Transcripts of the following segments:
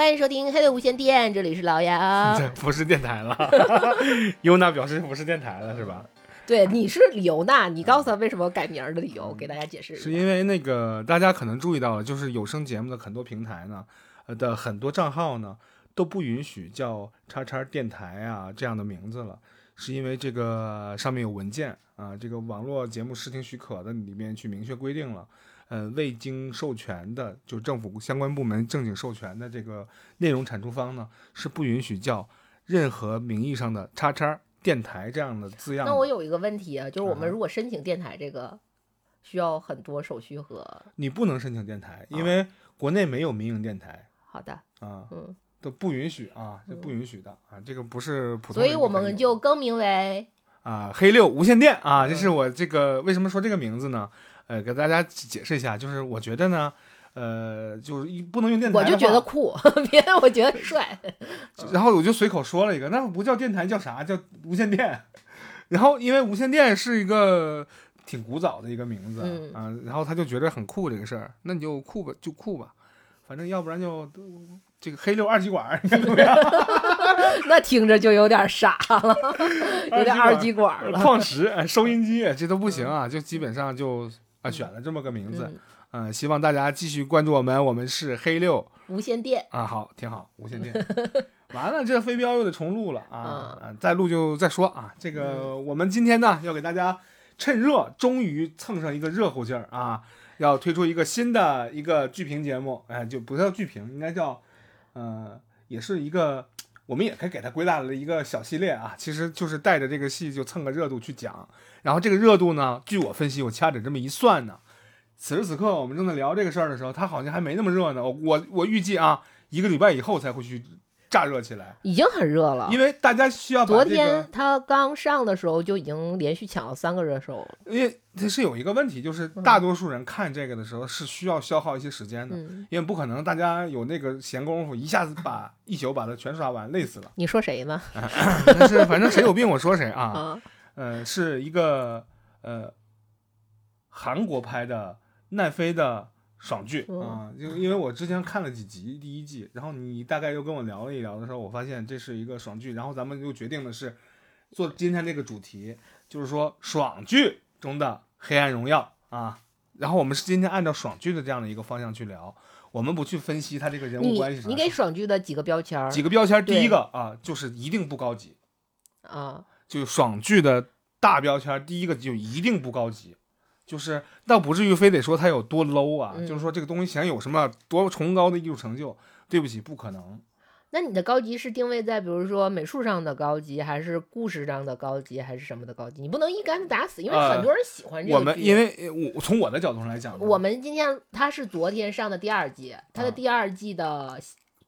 欢迎收听《黑的无线电》，这里是老杨。这 不是电台了，优娜表示不是电台了，是吧？对，你是李尤娜，你告诉他为什么改名的理由，给大家解释。是因为那个大家可能注意到了，就是有声节目的很多平台呢，呃的很多账号呢都不允许叫“叉叉电台”啊这样的名字了，是因为这个上面有文件啊，这个网络节目视听许可的里面去明确规定了，呃，未经授权的，就政府相关部门正经授权的这个内容产出方呢，是不允许叫任何名义上的“叉叉电台”这样的字样的。那我有一个问题啊，就是我们啊如果申请电台这个，需要很多手续和你不能申请电台，因为国内没有民营电台好的，啊，嗯，都不允许啊，这不允许的啊，这个不是普通所以我们就更名为啊黑六无线电啊，这嗯是我这个为什么说这个名字呢？呃，给大家解释一下，就是我觉得呢，呃，就是一不能用电台，我就觉得酷，别的我觉得帅。然后我就随口说了一个，那不叫电台叫啥？叫无线电。然后因为无线电是一个挺古早的一个名字、嗯啊，然后他就觉得很酷这个事儿，那你就酷吧，就酷吧，反正要不然就这个黑六二极管，你看怎么样？那听着就有点傻了，有点二极管了。矿石、哎收音机这都不行啊，就基本上就啊选了这么个名字，嗯，嗯、希望大家继续关注我们，我们是黑六无线电，啊，好，挺好，无线电。完了，这飞镖又得重录了啊！嗯啊，再录就再说啊。这个我们今天呢，要给大家趁热，终于蹭上一个热乎劲儿啊！要推出一个新的一个剧评节目，哎，就不叫剧评，应该叫，呃，也是一个，我们也可以给它归纳了一个小系列啊。其实就是带着这个戏就蹭个热度去讲，然后这个热度呢，据我分析，我掐指这么一算呢，此时此刻我们正在聊这个事儿的时候，它好像还没那么热呢。我我我预计啊，一个礼拜以后才会去炸热起来，已经很热了。因为大家需要把昨这个天他刚上的时候就已经连续抢了三个热搜。因为它是有一个问题，就是大多数人看这个的时候是需要消耗一些时间的，嗯，因为不可能大家有那个闲工夫一下子把 一宿把它全刷完，累死了。你说谁呢？但是反正谁有病我说谁啊，嗯，呃，是一个呃韩国拍的奈飞的爽剧嗯啊，就因为我之前看了几集第一季，然后你大概又跟我聊了一聊的时候，我发现这是一个爽剧，然后咱们就决定的是做今天这个主题，就是说爽剧中的黑暗荣耀啊。然后我们是今天按照爽剧的这样的一个方向去聊，我们不去分析它这个人物关系你给爽剧的几个标签儿几个标签，第一个啊就是一定不高级，啊？就爽剧的大标签儿，第一个就一定不高级，就是倒不至于非得说它有多 low 啊，嗯就是说这个东西想有什么多崇高的艺术成就，对不起，不可能。那你的高级是定位在比如说美术上的高级，还是故事上的高级，还是什么的高级？你不能一竿子打死，因为呃很多人喜欢这个我们因为呃我从我的角度上来讲，我们今天它是昨天上的第二季，它的啊第二季的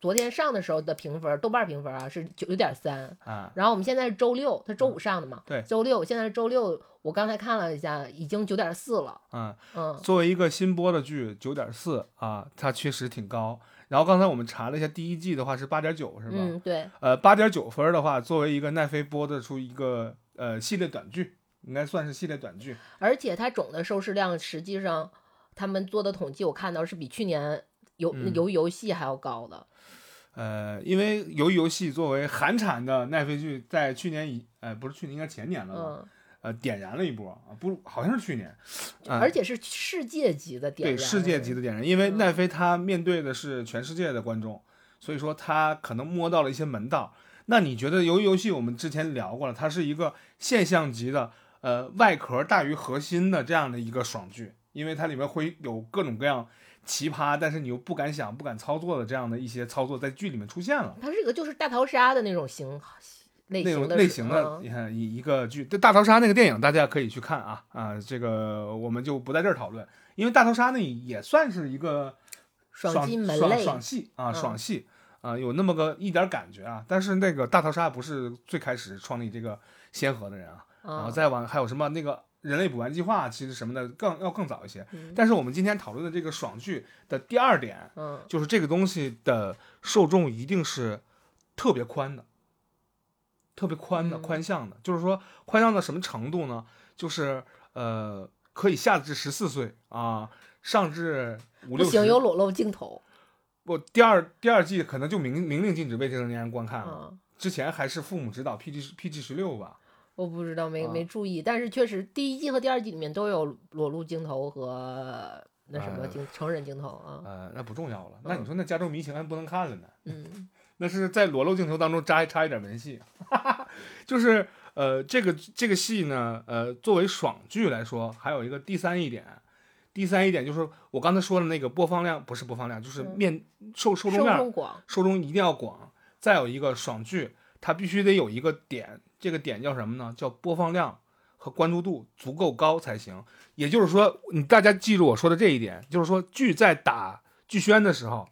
昨天上的时候的评分，豆瓣评分啊是九点三。啊，然后我们现在是周六，它周五上的嘛？对周六现在是周六，我刚才看了一下，已经九点四了。嗯，嗯，作为一个新播的剧，九点四啊，它确实挺高。然后刚才我们查了一下，第一季的话是八点九，是吧？嗯，对，呃，八点九分的话，作为一个奈飞播的出一个呃系列短剧，应该算是系列短剧。而且它总的收视量实际上他们做的统计，我看到是比去年游嗯游游戏还要高的。呃，因为鱿鱼游戏作为韩产的奈飞剧，在去年以呃不是去年，应该前年了吧？嗯，呃，点燃了一波啊，不好像是去年，啊而且是世界级的点燃，对世界级的点燃，因为嗯奈飞它面对的是全世界的观众，所以说它可能摸到了一些门道。那你觉得鱿鱼游戏我们之前聊过了，它是一个现象级的，呃，外壳大于核心的这样的一个爽剧，因为它里面会有各种各样奇葩，但是你又不敢想、不敢操作的这样的一些操作在剧里面出现了。它是一个就是大逃杀的那种型类型的类型的，嗯你看一一个剧，这大逃杀那个电影大家可以去看啊啊，这个我们就不在这儿讨论，因为大逃杀呢也算是一个爽爽爽戏啊，嗯爽戏啊，有那么个一点感觉啊。但是那个大逃杀不是最开始创立这个先河的人啊，然后嗯再往还有什么那个人类补完计划，其实什么的更要更早一些。嗯但是我们今天讨论的这个爽剧的第二点，嗯就是这个东西的受众一定是特别宽的，特别宽的、嗯宽向的，就是说宽向到什么程度呢？就是呃，可以下至十四岁啊，上至五六不行，有裸露镜头。不，第二第二季可能就明明令禁止未成年人观看了，嗯，之前还是父母指导 PG PG 十六吧。我不知道，没啊。没注意，但是确实第一季和第二季里面都有裸露镜头和那什么呃镜成人镜头啊，呃，那不重要了。那你说那加州迷情还不能看了呢？嗯。那是在裸露镜头当中插插一点文戏，就是呃，这个这个戏呢，呃，作为爽剧来说，还有一个第三一点，第三一点就是我刚才说的那个播放量不是播放量，就是嗯。面受受众受面众广，受众一定要广。再有一个爽剧，它必须得有一个点，这个点叫什么呢？叫播放量和关注度足够高才行。也就是说，你大家记住我说的这一点，就是说剧在打剧宣的时候，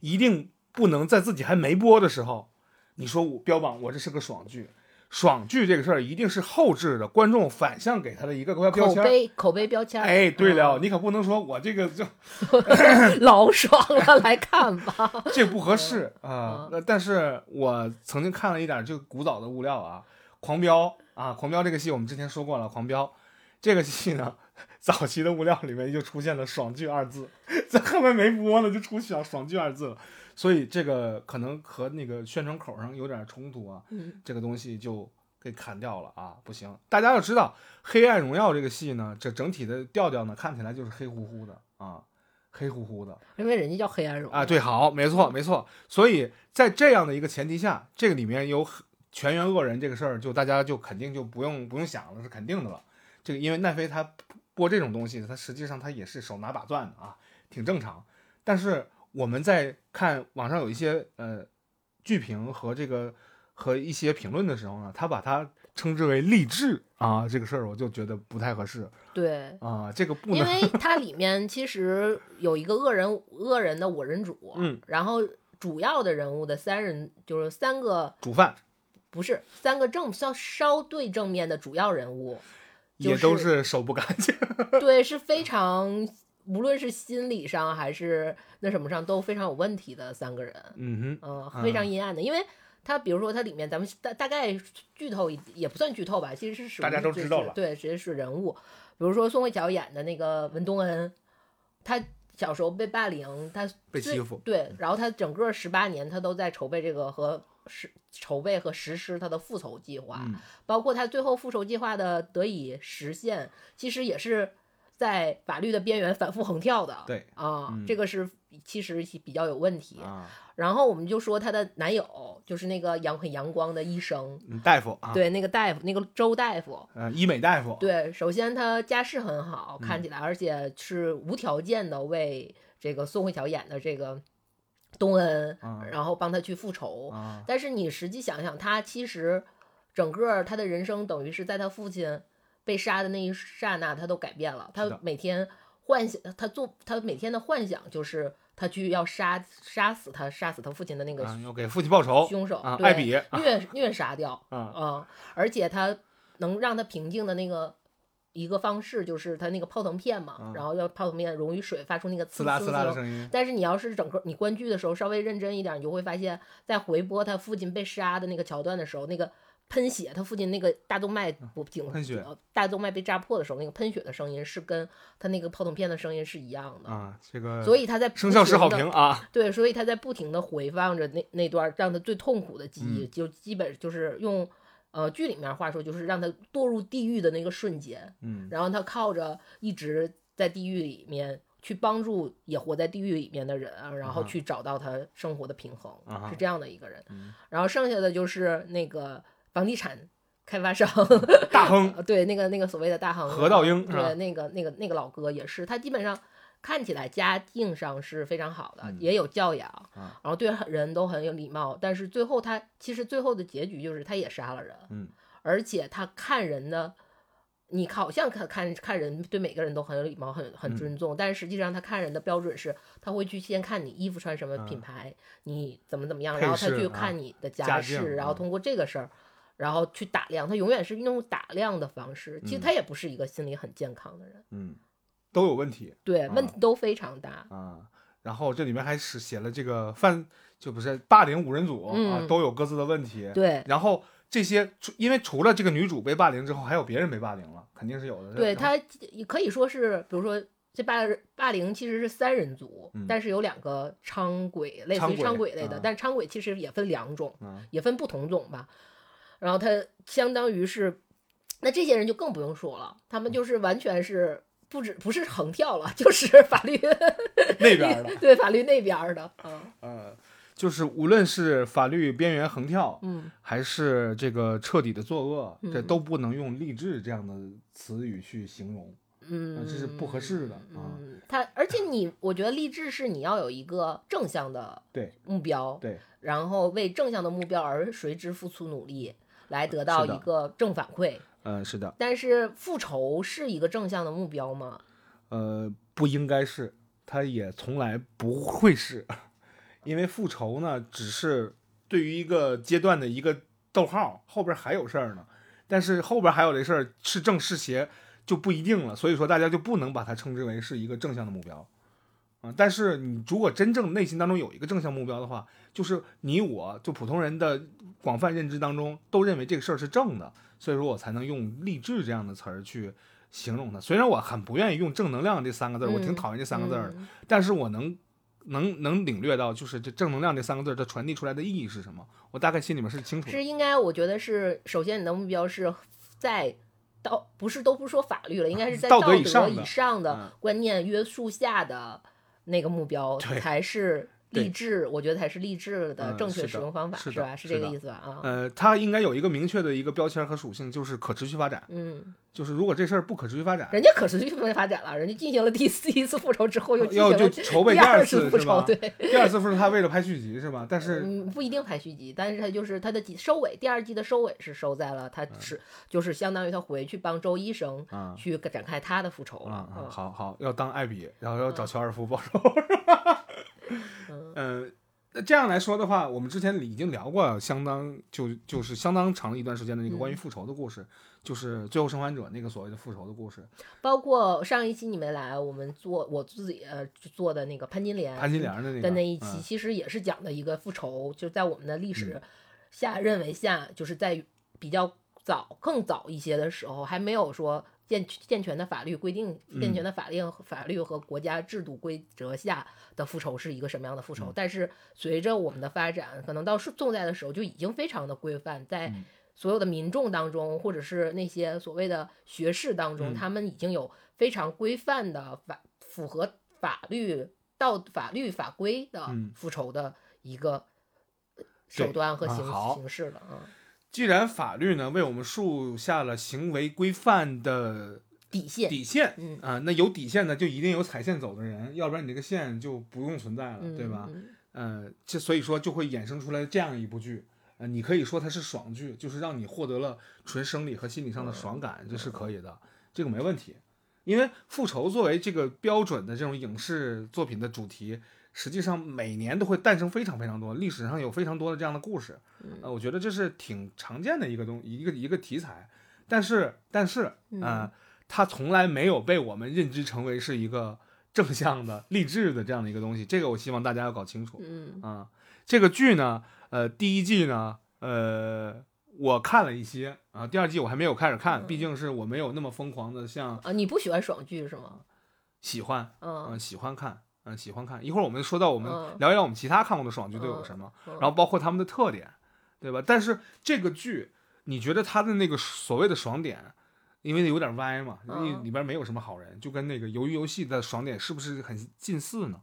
一定不能在自己还没播的时候，你说我标榜我这是个爽剧。爽剧这个事儿一定是后置的，观众反向给他的一个标口签儿。碑口碑标签儿，哎，对了，嗯你可不能说我这个就 老爽了，来看吧。这不合适啊但是我曾经看了一点就古早的物料啊，《狂飙》啊，《狂飙》这个戏我们之前说过了，《狂飙》这个戏呢，早期的物料里面就出现了“爽剧”二字，在后面没播呢就出现“爽剧”二字了，所以这个可能和那个宣传口上有点冲突啊，嗯这个东西就给砍掉了啊，不行。大家要知道，《黑暗荣耀》这个戏呢，这整体的调调呢，看起来就是黑乎乎的啊，黑乎乎的。因为人家叫黑暗荣啊，对，好，没错，没错。所以在这样的一个前提下，这个里面有全员恶人这个事儿，就大家就肯定就不用不用想了，是肯定的了。这个因为奈飞他播这种东西，他实际上他也是手拿把攥的啊，挺正常。但是我们在看网上有一些呃剧评和这个和一些评论的时候呢，他把它称之为励志啊，这个事儿我就觉得不太合适对。啊，这个不因为 它里面其实有一个恶人，恶人的我人主，嗯，然后主要的人物的三人就是三个，主犯不是三个正稍稍对正面的主要人物，就也都是是手不干净。对，是非常无论是心理上还是那什么上都非常有问题的三个人，嗯哼。嗯，非常阴暗的，因为。他比如说，他里面咱们大大概剧透也也不算剧透吧，其实是大家都知道了对，直接是人物。比如说宋慧乔演的那个文东恩，他小时候被霸凌，他被欺负对，然后他整个十八年他都在筹备这个和实筹备和实施他的复仇计划，嗯包括他最后复仇计划的得以实现，其实也是在法律的边缘反复横跳的。对啊，嗯这个是其实比较有问题。啊，然后我们就说她的男友就是那个阳很阳光的医生，嗯大夫啊，，对，那个大夫，那个周大夫。呃，医美大夫，对，首先他家世很好，嗯看起来，而且是无条件的为这个宋慧乔演的这个东恩，啊然后帮他去复仇。啊，但是你实际想想，他其实整个他的人生等于是在他父亲被杀的那一刹那，他都改变了。他每天幻想，他做他每天的幻想就是他去要杀杀死他杀死他父亲的那个啊，要给父亲报仇凶手，艾比啊虐 虐杀掉啊啊、而且他能让他平静的那个。一个方式就是他那个泡腾片嘛，嗯然后要泡腾片溶于水，发出那个呲啦呲啦的声音，但是你要是整个你观剧的时候稍微认真一点，你就会发现，在回播他父亲被杀的那个桥段的时候，那个喷血，他父亲那个大动脉不颈嗯喷血呃大动脉被扎破的时候，那个喷血的声音是跟他那个泡腾片的声音是一样的。啊，这个所以他在生效时好评啊，对，所以他在不停的回放着那那段让他最痛苦的记忆，嗯就基本就是用呃剧里面话说，就是让他堕入地狱的那个瞬间，嗯然后他靠着一直在地狱里面去帮助也活在地狱里面的人，然后去找到他生活的平衡，是这样的一个人。嗯然后剩下的就是那个房地产开发商，大亨呃对，那个那个所谓的大亨何道英对，那个那个那个老哥也是，他基本上看起来家境上是非常好的，嗯也有教养，啊然后对人都很有礼貌，但是最后他其实最后的结局就是他也杀了人，嗯而且他看人呢。你好像看看看人对每个人都很有礼貌，很很嗯尊重，但是实际上他看人的标准是，他会去先看你衣服穿什么品牌，你怎么怎么样，然后他去看你的家家世，然后通过这个事儿，然后去打量，他永远是用打量的方式。其实嗯他也不是一个心理很健康的人，嗯，都有问题对，问啊题都非常大。啊。然后这里面还是写了这个犯，就不是霸凌五人组啊，嗯都有各自的问题。对，然后这些，除因为除了这个女主被霸凌之后，还有别人被霸凌了，肯定是有的。对他也可以说是，比如说这霸霸凌其实是三人组，嗯但是有两个伥鬼，类似于伥鬼类的，啊但伥鬼其实也分两种，嗯也分不同种吧。然后他相当于是，那这些人就更不用说了，他们就是完全是不止不是横跳了，就是法律 那边儿的，对法律那边儿的，嗯呃，就是无论是法律边缘横跳，嗯还是这个彻底的作恶，这嗯都不能用励志这样的词语去形容。嗯，这是不合适的啊嗯，他而且你，我觉得励志是你要有一个正向的对目标，对，然后为正向的目标而随之付出努力，来得到一个正反馈。嗯、是的，但是复仇是一个正向的目标吗？呃，不应该是，它也从来不会是，因为复仇呢，只是对于一个阶段的一个逗号，后边还有事儿呢。但是后边还有这事儿是正是邪就不一定了，所以说大家就不能把它称之为是一个正向的目标。啊、但是你如果真正内心当中有一个正向目标的话，就是你我就普通人的广泛认知当中都认为这个事儿是正的，所以说我才能用励志这样的词儿去形容它。虽然我很不愿意用正能量这三个字儿，我挺讨厌这三个字儿的，嗯但是我能能能领略到，就是这正能量这三个字儿它传递出来的意义是什么，我大概心里面是清楚的。是应该，我觉得是首先你的目标是在道，不是都不说法律了，应该是在道德德以上的以上嗯的观念约束下的那个目标才是对励志，我觉得才是励志的嗯正确使用方法，是是吧？是这个意思吧？啊，呃，它应该有一个明确的一个标签和属性，就是可持续发展。嗯，就是如果这事儿不可持续发展，人家可持续发展了，人家进行了第四一次复仇之后，又进要筹备第二次复仇？对。第二次复仇他为了拍续集是吧？但是嗯，不一定拍续集，但是他就是他的收尾，第二季的收尾是收在了他是、就是相当于他回去帮周医生去展开他的复仇了。嗯好好要当艾比，然后要找乔尔夫报仇。嗯，那这样来说的话，我们之前已经聊过相当就就是相当长一段时间的那个关于复仇的故事，就是《最后生还者》那个所谓的复仇的故事。包括上一期你没来，我们做我自己呃做的那个潘金莲潘金莲的那个的那一期，嗯其实也是讲的一个复仇，就在我们的历史下认为下，就是在比较早更早一些的时候，还没有说健健全的法律规定、健全的法令、法律和国家制度规则下的复仇是一个什么样的复仇。但是随着我们的发展，可能到是宋代的时候就已经非常的规范，在嗯所有的民众当中，或者是那些所谓的学士当中，他们已经有非常规范的法符合法律道法律法规的嗯复仇的一个手段和形、形式了啊。既然法律呢为我们树下了行为规范的底线，底线，嗯啊、那有底线的就一定有踩线走的人，要不然你这个线就不用存在了，嗯，对吧？嗯？呃，这所以说就会衍生出来这样一部剧，呃，你可以说它是爽剧，就是让你获得了纯生理和心理上的爽感，这是可以的，这个没问题。因为复仇作为这个标准的这种影视作品的主题，实际上每年都会诞生非常非常多，历史上有非常多的这样的故事，呃，我觉得这是挺常见的一个东一个一个题材，但是但是呃，它从来没有被我们认知成为是一个正向的励志的这样的一个东西，这个我希望大家要搞清楚。嗯。啊，这个剧呢，呃，第一季呢，呃，我看了一些啊，第二季我还没有开始看，毕竟是我没有那么疯狂的像啊，你不喜欢爽剧是吗？喜欢，嗯。嗯、喜欢看，嗯、喜欢看。一会儿我们说到我们嗯聊一聊我们其他看过的爽剧都有什么，然后包括他们的特点，对吧？但是这个剧，你觉得它的那个所谓的爽点？因为有点歪嘛，因为嗯里边没有什么好人，就跟那个鱿鱼游戏的爽点是不是很近似呢？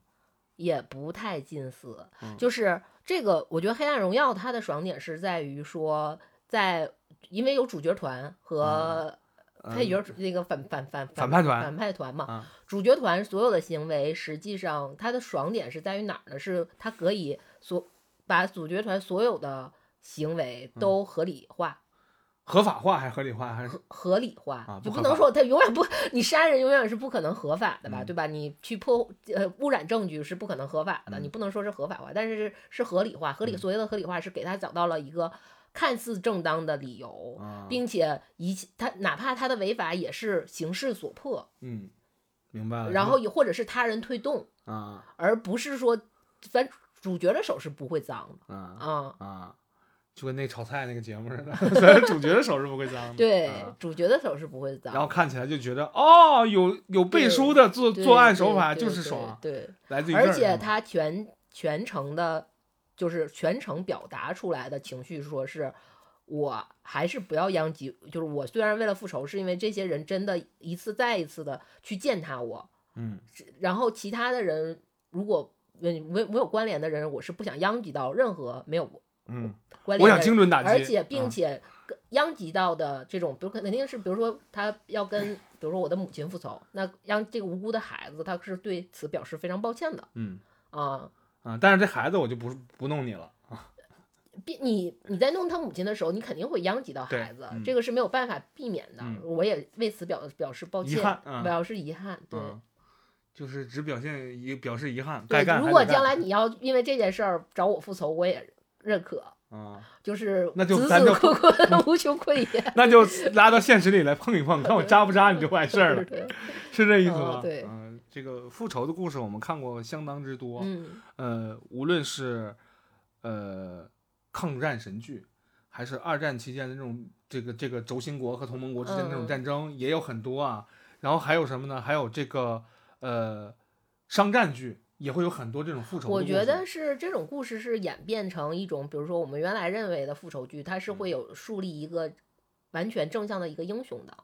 也不太近似，嗯就是这个，我觉得《黑暗荣耀》它的爽点是在于说，在因为有主角团和配角那个反反反嗯反派团反派团嘛，啊主角团所有的行为，实际上他的爽点是在于哪儿呢？是他可以所把主角团所有的行为嗯都合理化。合法化还是合理化还是？合理化，就不能说他永远不，你杀人永远是不可能合法的吧，嗯对吧？你去破呃污染证据是不可能合法的，嗯你不能说是合法化，但是是是合理化。合理所谓的合理化是给他找到了一个看似正当的理由，啊并且一切他哪怕他的违法也是形势所迫，嗯，明白了。然后也或者是他人推动，啊而不是说咱主角的手是不会脏的啊啊。啊，就跟那炒菜那个节目似的，虽然主角的手是不会脏的。对啊，主角的手是不会脏，然后看起来就觉得哦，有有背书的作作案手法就是爽，对，来自于而且他全全程的，就是全程表达出来的情绪，说是我还是不要殃及，就是我虽然为了复仇，是因为这些人真的一次再一次的去践踏我，嗯然后其他的人如果没没没有关联的人，我是不想殃及到任何没有嗯，关联的人。我想精准打击，而且并啊且殃及到的这种，比如肯定是，比如说他要跟，比如说我的母亲复仇，那让这个无辜的孩子，他是对此表示非常抱歉的嗯啊。啊，但是这孩子我就不不弄你了啊，必你你在弄他母亲的时候，你肯定会殃及到孩子，嗯这个是没有办法避免的。嗯我也为此表表示抱歉，表示遗憾。对，嗯就是只表现遗表示遗憾，对该干如果将来你要因为这件事儿找我复仇，我也认可，啊，就是那就子咱就 无穷匮也。那就拉到现实里来碰一碰，看我扎不扎你就完事儿了，对，是这意思嗯吗？对嗯，这个复仇的故事我们看过相当之多，嗯呃，无论是呃抗战神剧，还是二战期间的这种这个这个轴心国和同盟国之间的那种嗯战争，也有很多啊。然后还有什么呢？还有这个呃商战剧也会有很多这种复仇。我觉得是这种故事是演变成一种，比如说我们原来认为的复仇剧，它是嗯会有树立一个完全正向的一个英雄的。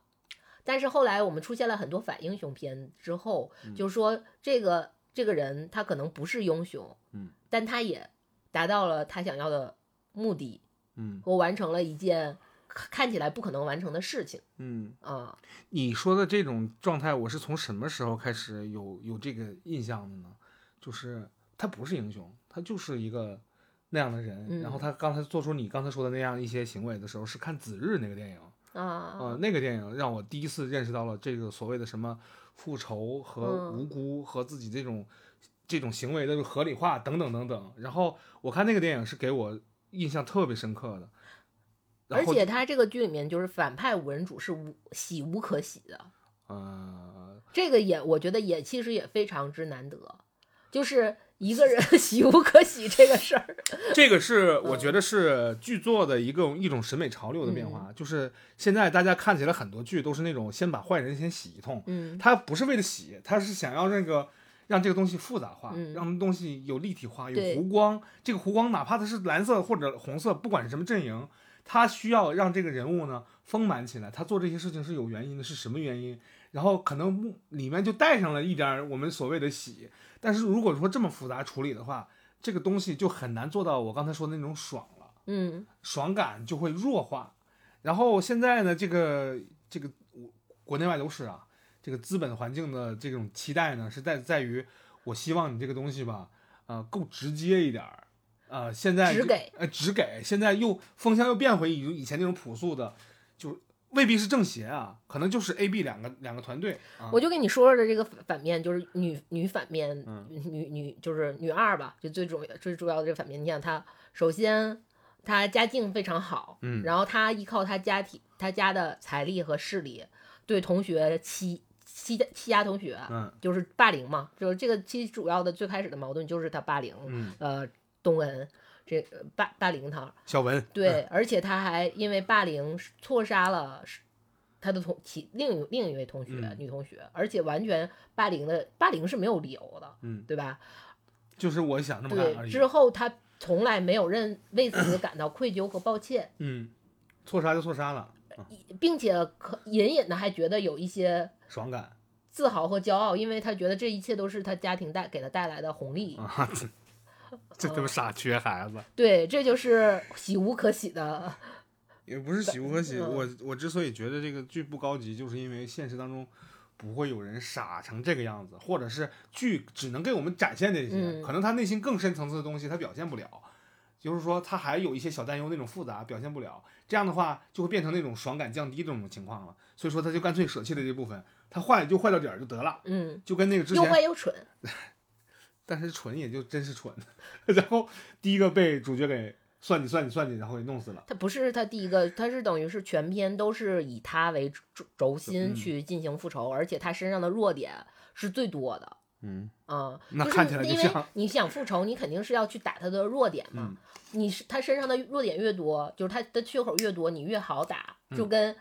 但是后来我们出现了很多反英雄片之后，嗯就是说这个这个人他可能不是英雄，嗯，但他也达到了他想要的目的，嗯我完成了一件看看起来不可能完成的事情嗯，啊。你说的这种状态，我是从什么时候开始有有这个印象的呢？就是他不是英雄，他就是一个那样的人。嗯然后他刚才做出你刚才说的那样一些行为的时候，是看《子日》那个电影。啊，呃，那个电影让我第一次认识到了这个所谓的什么复仇和嗯无辜和自己这种、这种行为的合理化等等等等。然后我看那个电影是给我印象特别深刻的。而且他这个剧里面就是反派五人组是无喜无可喜的，呃，这个也我觉得也其实也非常之难得，就是一个人 喜无可喜这个事儿。这个是我觉得是剧作的一个一种审美潮流的变化，就是现在大家看起来很多剧都是那种先把坏人先洗一通，嗯他不是为了洗，他是想要那个让这个东西复杂化，嗯让东西有立体化，有对弧光。这个弧光哪怕它是蓝色或者红色，不管是什么阵营，他需要让这个人物呢丰满起来。他做这些事情是有原因的，是什么原因？然后可能里面就带上了一点儿我们所谓的洗。但是如果说这么复杂处理的话，这个东西就很难做到我刚才说的那种爽了。嗯爽感就会弱化。然后现在呢，这个这个国内外都是啊，这个资本环境的这种期待呢，是在在于我希望你这个东西吧，呃，够直接一点儿。呃，现在只给呃只给，现在又风向又变回以以前那种朴素的，就未必是正邪啊，可能就是 A、B 两个两个团队啊。我就跟你说说的这个反面，就是女女反面，嗯女女就是女二吧，就最重要最主要的这个反面。你想她，首先她家境非常好，嗯然后她依靠她家庭她家的财力和势力，对同学欺欺欺压同学，嗯就是霸凌嘛，就是这个其实主要的最开始的矛盾就是她霸凌，嗯，呃，东恩这个霸霸凌他，小文对，而且他还因为霸凌错杀了他的同其另一另一位同学、嗯。女同学，而且完全霸凌的霸凌是没有理由的，嗯，对吧？就是我想这么干而对，已。之后他从来没有认为此感到愧疚和抱歉，嗯，错杀就错杀了，并且可隐隐的还觉得有一些爽感。自豪和骄傲，因为他觉得这一切都是他家庭带给他带来的红利。啊，这这他妈傻缺孩子。对，这就是喜无可喜的。也不是喜不可喜，嗯我我之所以觉得这个剧不高级，就是因为现实当中不会有人傻成这个样子，或者是剧只能给我们展现这些，嗯可能他内心更深层次的东西他表现不了，就是说他还有一些小担忧那种复杂表现不了，这样的话就会变成那种爽感降低这种情况了，所以说他就干脆舍弃了这部分，他坏就坏到点儿就得了，嗯，就跟那个之又前，坏又蠢。但是蠢也就真是蠢，然后第一个被主角给算计算计算计，然后给弄死了。他不是他第一个，他是等于是全篇都是以他为轴轴心嗯去进行复仇，而且他身上的弱点是最多的。嗯，啊、那就是看起来就因为像你想复仇，你肯定是要去打他的弱点嘛。嗯你是他身上的弱点越多，就是他的缺口越多，你越好打。就嗯跟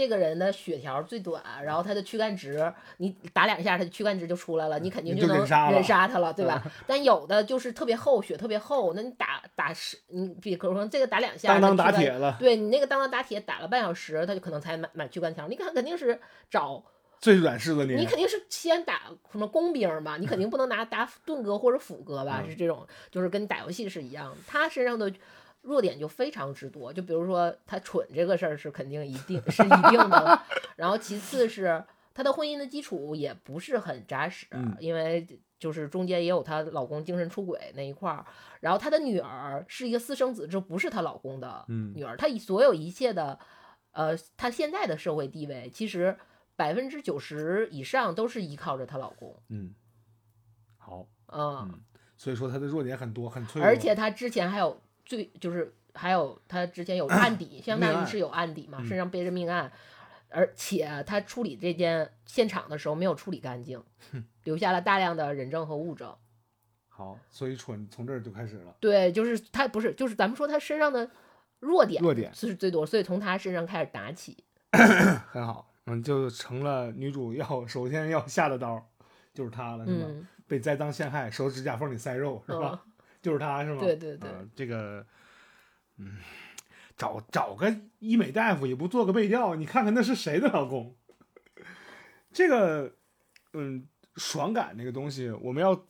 这个人的血条最短，然后他的躯干值，你打两下，他的躯干值就出来了，你肯定就能忍杀他了，对吧？但有的就是特别厚，血特别厚，那你打打十，你比可能这个打两下，当当打铁了，对你那个当当打铁打了半小时，他就可能才满满躯干条。你看肯定是找最软柿子你捏。肯定是先打什么工兵嘛，你肯定不能拿 打盾哥或者斧哥吧？嗯是这种，就是跟打游戏是一样的。他身上的弱点就非常之多，就比如说他蠢这个事儿是肯定一定是一定的了，然后其次是她的婚姻的基础也不是很扎实，嗯。因为就是中间也有她老公精神出轨那一块儿，然后她的女儿是一个私生子，这不是她老公的嗯女儿，她以所有一切的，呃，她现在的社会地位，其实百分之九十以上都是依靠着她老公，嗯，好，嗯，嗯所以说她的弱点很多，很脆弱。而且她之前还有最就是还有他之前有 案底，相当于是有案底嘛，嗯身上背着命案，而且他处理这件现场的时候没有处理干净，留下了大量的人证和物证。好，所以蠢从这儿就开始了。对，就是他不是，就是咱们说他身上的弱点弱点是最多，所以从他身上开始打起。很好，嗯，就成了女主要 首先要下的刀，就是他了，是吧？嗯，被栽赃陷害，手指甲缝里塞肉，是吧？就是他，是吗？对对对呃这个，嗯，找找个医美大夫也不做个背调，你看看那是谁的老公？这个，嗯，爽感这个东西，我们要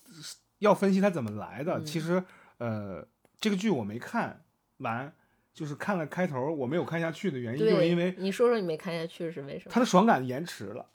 要分析它怎么来的。嗯其实，呃，这个剧我没看完，就是看了开头，我没有看下去的原因，就是，因为你说说你没看下去是为什么？他的爽感延迟了。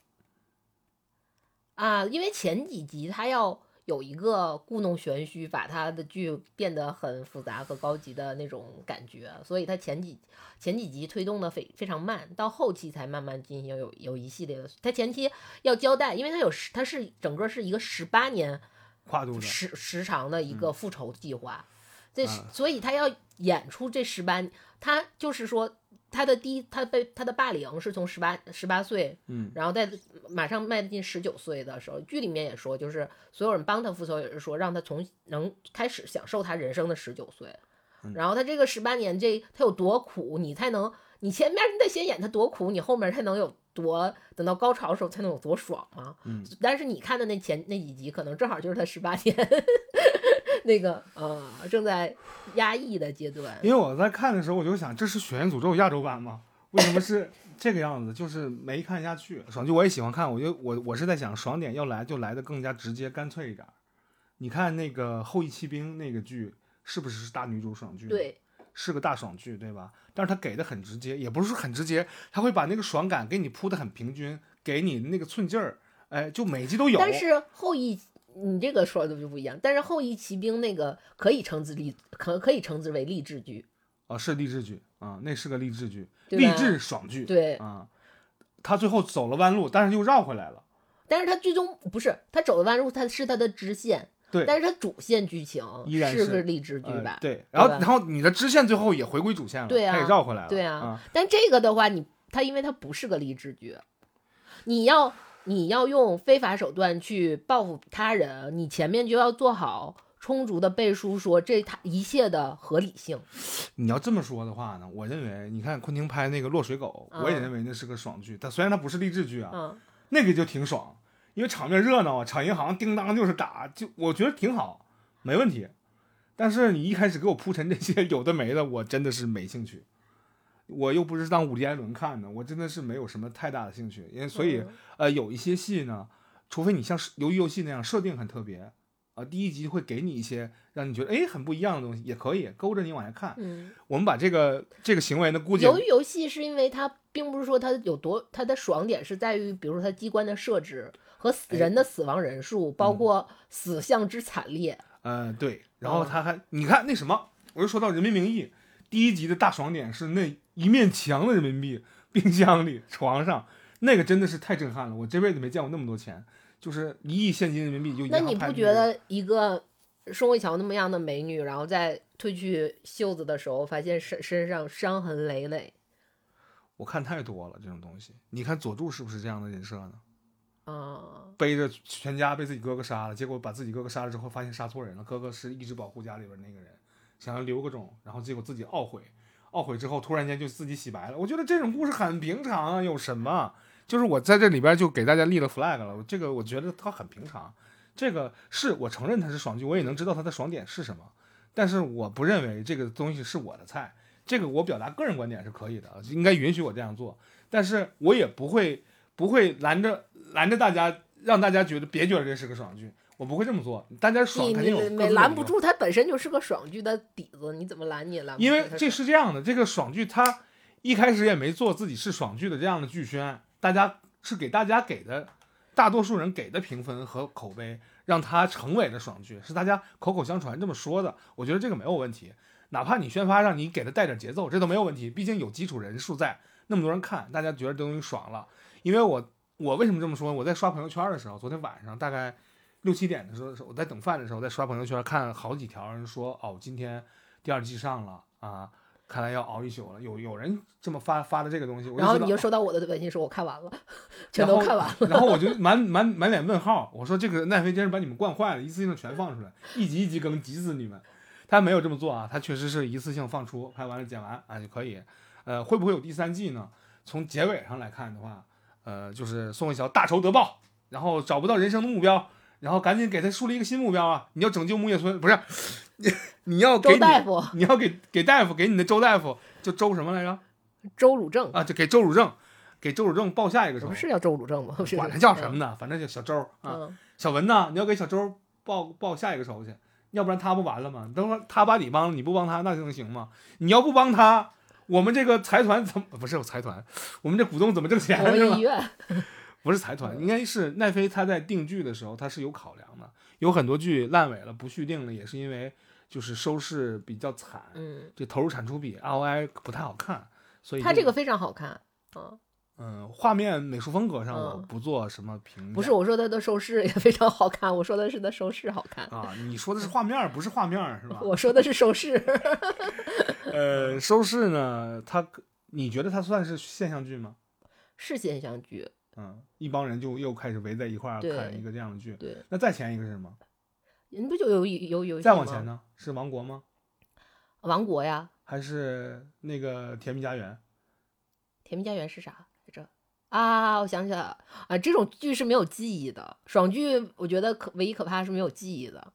啊，因为前几集他要有一个故弄玄虚，把他的剧变得很复杂和高级的那种感觉，所以他前几前几集推动的非非常慢，到后期才慢慢进行有有一系列的。他前期要交代，因为他有十，他是整个是一个十八年跨度的，时时长的一个复仇计划，这是啊所以他要演出这十八，他就是说他的第一，他被他的霸凌是从十八十八岁，嗯，然后在马上迈进十九岁的时候，剧里面也说，就是所有人帮他复仇，也是说让他从能开始享受他人生的十九岁。嗯然后他这个十八年这他有多苦，你才能，你前面你得先演他多苦，你后面才能有多，等到高潮的时候才能有多爽嘛。嗯，但是你看的那前那几集，可能正好就是他十八年那个呃正在压抑的阶段。因为我在看的时候，我就想，这是《血缘诅咒》亚洲版吗？为什么是这个样子？就是没看下去。爽剧我也喜欢看，我就我我是在想，爽点要来就来的更加直接干脆一点儿。你看那个《后羿骑兵》那个剧，是不是大女主爽剧？，对，是个大爽剧，对吧？但是他给的很直接，也不是很直接，他会把那个爽感给你铺的很平均，给你那个寸劲儿，哎，就每集都有。但是后羿，你这个说的就不一样。但是后羿骑兵那个可以称之励，可可以称之为励志剧。啊，是励志剧啊，那是个励志剧，励志爽剧。对，啊，他最后走了弯路，但是又绕回来了。但是他最终不是他走的弯路，他是他的支线。对但是他主线剧情依然是是个励志剧吧？呃对，然后然后你的支线最后也回归主线了，对啊他也绕回来了。对啊啊，但这个的话，你他因为他不是个励志剧，你要你要用非法手段去报复他人，你前面就要做好充足的背书，说这他一切的合理性。你要这么说的话呢，我认为你看昆汀拍那个《落水狗》，嗯我也认为那是个爽剧。它虽然它不是励志剧啊，嗯，那个就挺爽，因为场面热闹啊，抢银行叮当就是打，就我觉得挺好，没问题。但是你一开始给我铺陈这些有的没的，我真的是没兴趣。我又不是当伍迪·艾伦看的，我真的是没有什么太大的兴趣。因为所以、嗯呃，有一些戏呢，除非你像是鱿鱼游戏那样设定很特别啊、第一集会给你一些让你觉得哎很不一样的东西，也可以勾着你往下看。嗯，我们把这个这个行为呢，估计鱿鱼游戏是因为它并不是说它有多，它的爽点是在于，比如说它机关的设置和死哎人的死亡人数，包嗯括死相之惨烈。呃对，然后嗯他还、你看那什么，我又说到《人民名义》第一集的大爽点是那一面墙的人民币，冰箱里、床上，那个真的是太震撼了，我这辈子没见过那么多钱，就是一亿现金人民币就银那你不觉得一个宋慧乔那么样的美女，然后在褪去袖子的时候，发现身身上伤痕累累？我看太多了这种东西。你看佐助是不是这样的人设呢？啊，背着全家被自己哥哥杀了，结果把自己哥哥杀了之后，发现杀错人了，哥哥是一直保护家里边那个人，想要留个种，然后结果自己懊悔，懊悔之后突然间就自己洗白了。我觉得这种故事很平常啊，有什么？就是我在这里边就给大家立了 flag 了，这个我觉得它很平常，这个是我承认它是爽剧，我也能知道它的爽点是什么，但是我不认为这个东西是我的菜，这个我表达个人观点是可以的，应该允许我这样做，但是我也不会不会拦着拦着大家，让大家觉得别觉得这是个爽剧，我不会这么做，大家爽肯定有你各自的理由拦不住，它本身就是个爽剧的底子，你怎么拦你也拦不住。因为这是这样的，这个爽剧它一开始也没做自己是爽剧的这样的剧宣，大家是给大家给的，大多数人给的评分和口碑，让它成为了爽剧，是大家口口相传这么说的。我觉得这个没有问题，哪怕你宣发让你给它带点节奏，这都没有问题，毕竟有基础人数在，那么多人看，大家觉得这东西爽了。因为我我为什么这么说？我在刷朋友圈的时候，昨天晚上大概六七点的时候，我在等饭的时候，在刷朋友圈看好几条人说，哦，今天第二季上了啊，看来要熬一宿了。有有人这么发发的这个东西，然后你就收到我的微信说，我看完了，全都看完了。然后我就满满满脸问号，我说这个奈飞真是把你们惯坏了，一次性全放出来，一集一集更，急死你们。他没有这么做啊，他确实是一次性放出，拍完了剪完啊就可以。呃，会不会有第三季呢？从结尾上来看的话，呃，就是宋慧乔大仇得报，然后找不到人生的目标，然后赶紧给他树立一个新目标啊！你要拯救木叶村，不是你你要给周大夫，你要给给大夫给你的周大夫就周什么来着？周汝正，啊，就给周汝正，给周汝正报下一个仇。是叫周汝正吗？管他叫什么呢，反正就小周啊。嗯，小文呢，你要给小周报报下一个仇去，要不然他不完了吗？等会儿他把你帮了，你不帮他，那就能行吗？你要不帮他，我们这个财团怎么不是有财团？我们这股东怎么挣钱我是吧们医？院，不是财团，应该是奈飞他在定剧的时候他是有考量的，有很多剧烂尾了不续订了，也是因为就是收视比较惨，嗯，这投入产出比 ROI 不太好看，所以就他这个非常好看，嗯，嗯画面美术风格上我嗯不做什么评价，不是我说他的收视也非常好看，我说的是他收视好看，啊，你说的是画面，不是画面是吧？我说的是收视，呃，收视呢，它你觉得它算是现象剧吗？是现象剧，嗯，一帮人就又开始围在一块儿看一个这样的剧。对，那再前一个是什么？你不就有有有再往前？呢？是王国吗？王国呀，还是那个甜蜜家园？甜蜜家园是啥来着？啊，我想起来了啊，这种剧是没有记忆的，爽剧我觉得可唯一可怕是没有记忆的。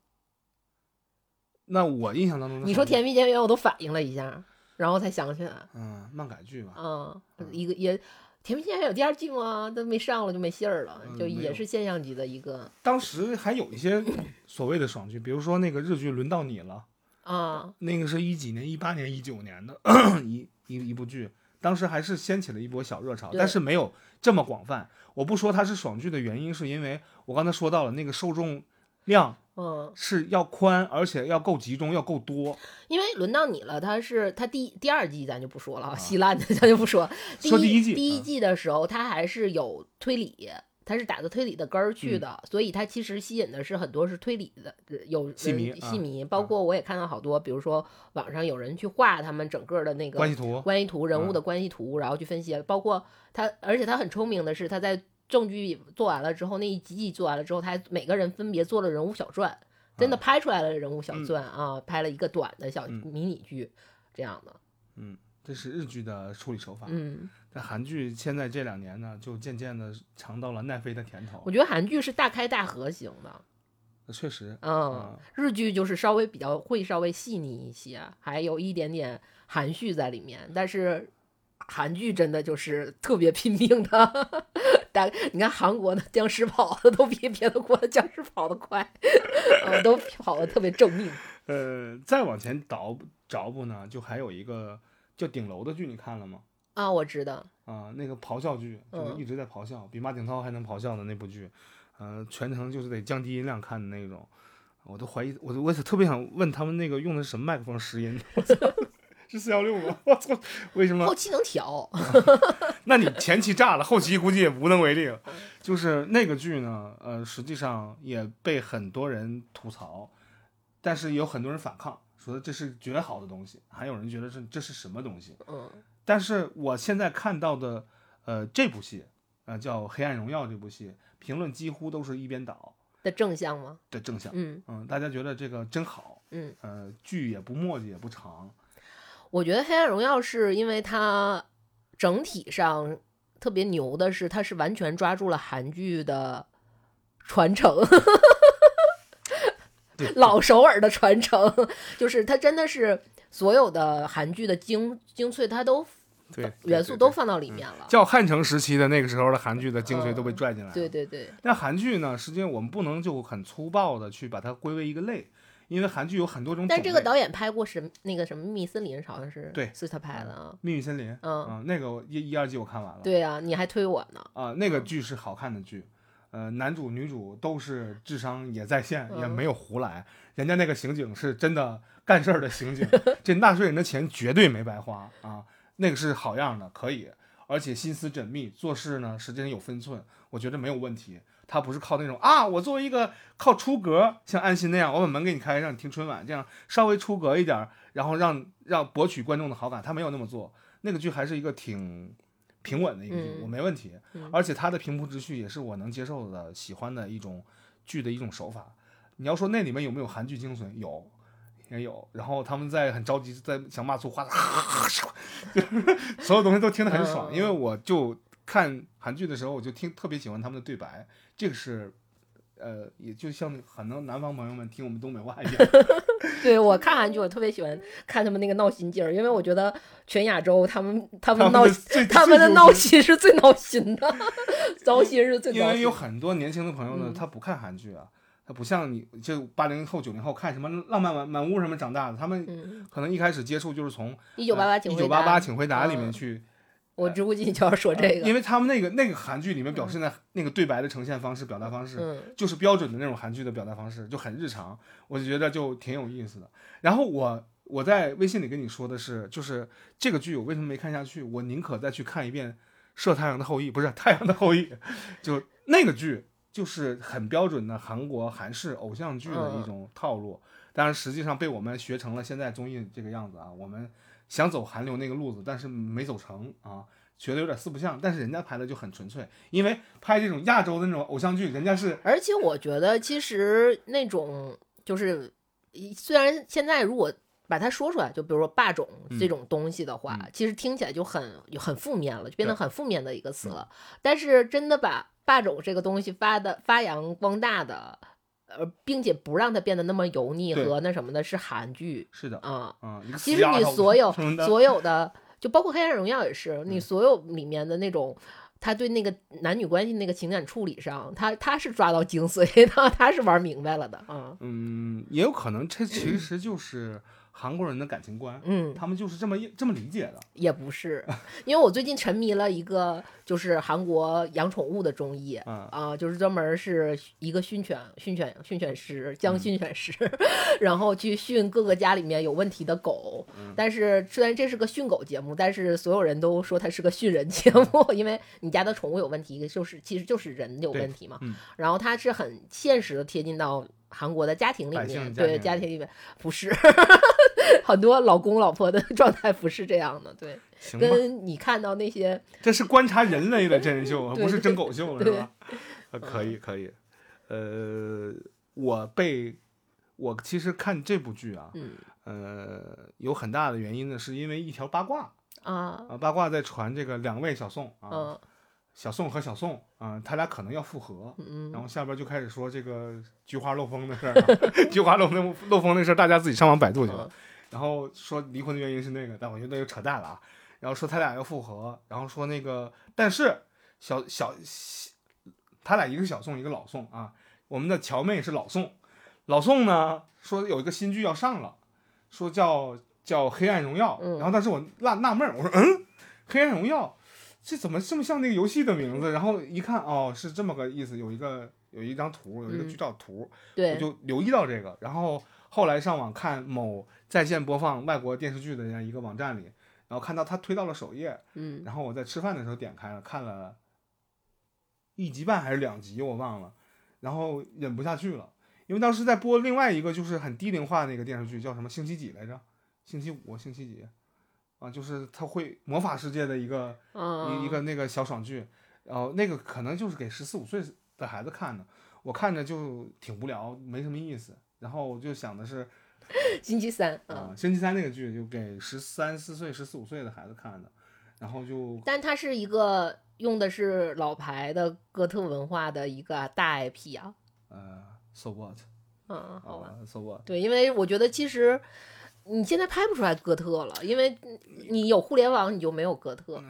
那我印象当中的你说甜蜜家园，我都反应了一下，然后才想起来，嗯漫改剧吧？嗯嗯，一个也。甜蜜家园有第二季吗？都没上了就没信儿了，就也是现象级的一个当时还有一些所谓的爽剧，比如说那个日剧《轮到你了啊》，，那个是一几年？一八年、一九年的 一一一部剧，当时还是掀起了一波小热潮，但是没有这么广泛。我不说它是爽剧的原因，是因为我刚才说到了那个受众量嗯，是要宽，而且要够集中，要够多。因为轮到你了，他是他第第二季咱就不说了，稀烂的 咱就不说。第第一季第一嗯季的时候，他还是有推理，他是打着推理的根儿去嗯的，所以他其实吸引的是很多是推理的呃有戏迷戏迷，包括我也看到好多，比如说网上有人去画他们整个的那个关系图，关系图、人物嗯的关系图，然后去分析，包括他，而且他很聪明的是，他在证据做完了之后，那一集集做完了之后，他还每个人分别做了人物小传，真的拍出来了人物小嗯传啊，拍了一个短的小嗯。迷你剧，这样的，嗯，这是日剧的处理手法。嗯，但韩剧现在这两年呢，就渐渐的尝到了奈飞的甜头。我。觉得韩剧是大开大合型的，确实，嗯嗯，日剧就是稍微比较会稍微细腻一些，还有一点点含蓄在里面，但是韩剧真的就是特别拼命的。大你看韩国的僵尸跑的都比别的国的僵尸跑得快，呃，都跑得特别正命。呃，再往前倒找不呢，就还有一个叫《顶楼》的剧，你看了吗？啊，我知道，啊，那个咆哮剧，就是嗯一直在咆哮，比马景涛还能咆哮的那部剧，呃，全程就是得降低音量看的那种，我都怀疑，我都我特别想问他们那个用的是什么麦克风拾音，我操，是四幺六吗？我操，为什么后？期能调，那你前期炸了，后期估计也无能为力了。就是那个剧呢，呃，实际上也被很多人吐槽，但是有很多人反抗，说这是绝好的东西，还有人觉得这这是什么东西。嗯但是我现在看到的，呃，这部戏，呃，叫《黑暗荣耀》这部戏，评论几乎都是一边倒的正向吗？的正向。嗯嗯，大家觉得这个真好。嗯，呃，剧也不墨迹，也不长。我觉得《黑暗荣耀》是因为它整体上特别牛的是，它是完全抓住了韩剧的传承。对老首尔的传承，就是它真的是所有的韩剧的精精粹，它都元素都放到里面了。叫汉城时期的那个时候的韩剧的精髓都被嗯拽进来了。对对对，那韩剧呢，实际上我们不能就很粗暴的去把它归为一个类，因为韩剧有很多种。但这个导演拍过是那个什么《秘密森林》，好像是对是他拍的啊。秘密森林，嗯啊那个一一二季我看完了。对啊，你还推我呢。啊，那个剧是好看的剧，呃，男主女主都是智商也在线，也嗯没有胡来，人家那个刑警是真的干事儿的刑警，这纳税人的钱绝对没白花啊，那个是好样的，可以，而且心思缜密，做事呢时间有分寸，我觉得没有问题。他不是靠那种啊，我作为一个靠出格，像安心那样，我把门给你开，让你听春晚，这样稍微出格一点儿，然后让让博取观众的好感，他没有那么做。那个剧还是一个挺平稳的一个剧，嗯我没问题。嗯而且他的平铺直叙也是我能接受的、喜欢的一种剧的一种手法。你要说那里面有没有韩剧精髓？有，也有。然后他们在很着急，在想骂粗话，就是所有东西都听得很爽。嗯因为我就看韩剧的时候，我就听特别喜欢他们的对白，这个是。呃，也就像很多南方朋友们听我们东北话一样，对 我看韩剧，我特别喜欢看他们那个闹心劲儿，因为我觉得全亚洲他们他们闹他们的最他们的闹心是最闹心的，糟心是最因为有。很多年轻的朋友呢，嗯他不看韩剧啊，他不像你就八零后、九零后看什么《浪漫满满屋》什么长大的，他们嗯，可能一开始接触就是从一九八八请回答，一九八八请回答里面嗯去，我直估计你就要说这个，因为他们那个那个韩剧里面表现的那个对白的呈现方式、表达方式，嗯就是标准的那种韩剧的表达方式，就很日常，我就觉得就挺有意思的。然后我我在微信里跟你说的是，就是这个剧我为什么没看下去？我宁可再去看一遍《射太阳的后裔》，不是《太阳的后裔》，就那个剧就是很标准的韩国韩式偶像剧的一种套路，但是实际上被我们学成了现在综艺这个样子啊，我们想走韩流那个路子，但是没走成啊。觉得有点四不像，但是人家拍的就很纯粹，因为拍这种亚洲的那种偶像剧，人家是而且我觉得其实那种就是，虽然现在如果把它说出来，就比如说霸总这种东西的话，嗯其实听起来就很很负面了，就变得很负面的一个词了。但是真的把霸总这个东西发的发扬光大的，呃，并且不让它变得那么油腻和那什么的，是韩剧是的，啊。嗯、其实你所有所有的，就包括《黑暗荣耀》也是，你嗯所有里面的那种，他对那个男女关系那个情感处理上，他他是抓到精髓的，他是玩明白了的啊。嗯，也有可能这其 实就是韩国人的感情观，嗯，他们就是这么一这么理解的。也不是，因为我最近沉迷了一个就是韩国养宠物的综艺。嗯啊，就是专门是一个训犬、训犬、训犬师，将嗯训犬师，然后去训各个家里面有问题的狗。嗯但是虽然这是个训狗节目，但是所有人都说它是个训人节目，因为你家的宠物有问题，就是其实就是人有问题嘛。嗯然后它是很现实的贴近到韩国的家庭里面，对家庭里面不是 很多老公老婆的状态不是这样的，对，跟你看到那些这是观察人类的真人秀，对不是真狗秀，是吧？呃，可以可以。呃，我被我其实看这部剧啊，嗯。呃，有很大的原因呢，是因为一条八卦。啊。啊，八卦在传这个两位小宋啊，嗯小宋和小宋啊，他俩可能要复合。嗯然后下边就开始说这个菊花漏风的事儿、啊，菊花漏风漏风的事儿，大家自己上网百度去然后说离婚的原因是那个，但我觉得那就扯淡了啊。然后说他俩要复合，然后说那个，但是小小他俩一个小宋，一个老宋啊。我们的乔妹是老宋，老宋呢说有一个新剧要上了，说叫叫《黑暗荣耀》。嗯然后当时我纳纳闷儿，我说嗯，《黑暗荣耀》这怎么这么像那个游戏的名字？然后一看哦，是这么个意思，有一个有一张图，有一个嗯剧照图，我对，就留意到这个，然后后来上网看某在线播放外国电视剧的这样一个网站里，然后看到他推到了首页，嗯然后我在吃饭的时候点开了，看了一集半还是两集，我忘了，然后忍不下去了，因为当时在播另外一个就是很低龄化的那个电视剧，叫什么星期几来着？星期五、星期几？啊，就是他会魔法世界的一个一一嗯个那个小爽剧，然后那个可能就是给十四五岁的孩子看的，我看着就挺无聊，没什么意思。然后我就想的是，星期三啊，星期三那个剧就给十三四岁、十四五岁的孩子看的，然后就，但它是一个用的是老牌的哥特文化的一个大 IP 啊。呃，So what？嗯，好吧，So what？对，因为我觉得其实你现在拍不出来哥特了，因为你有互联网，你就没有哥特。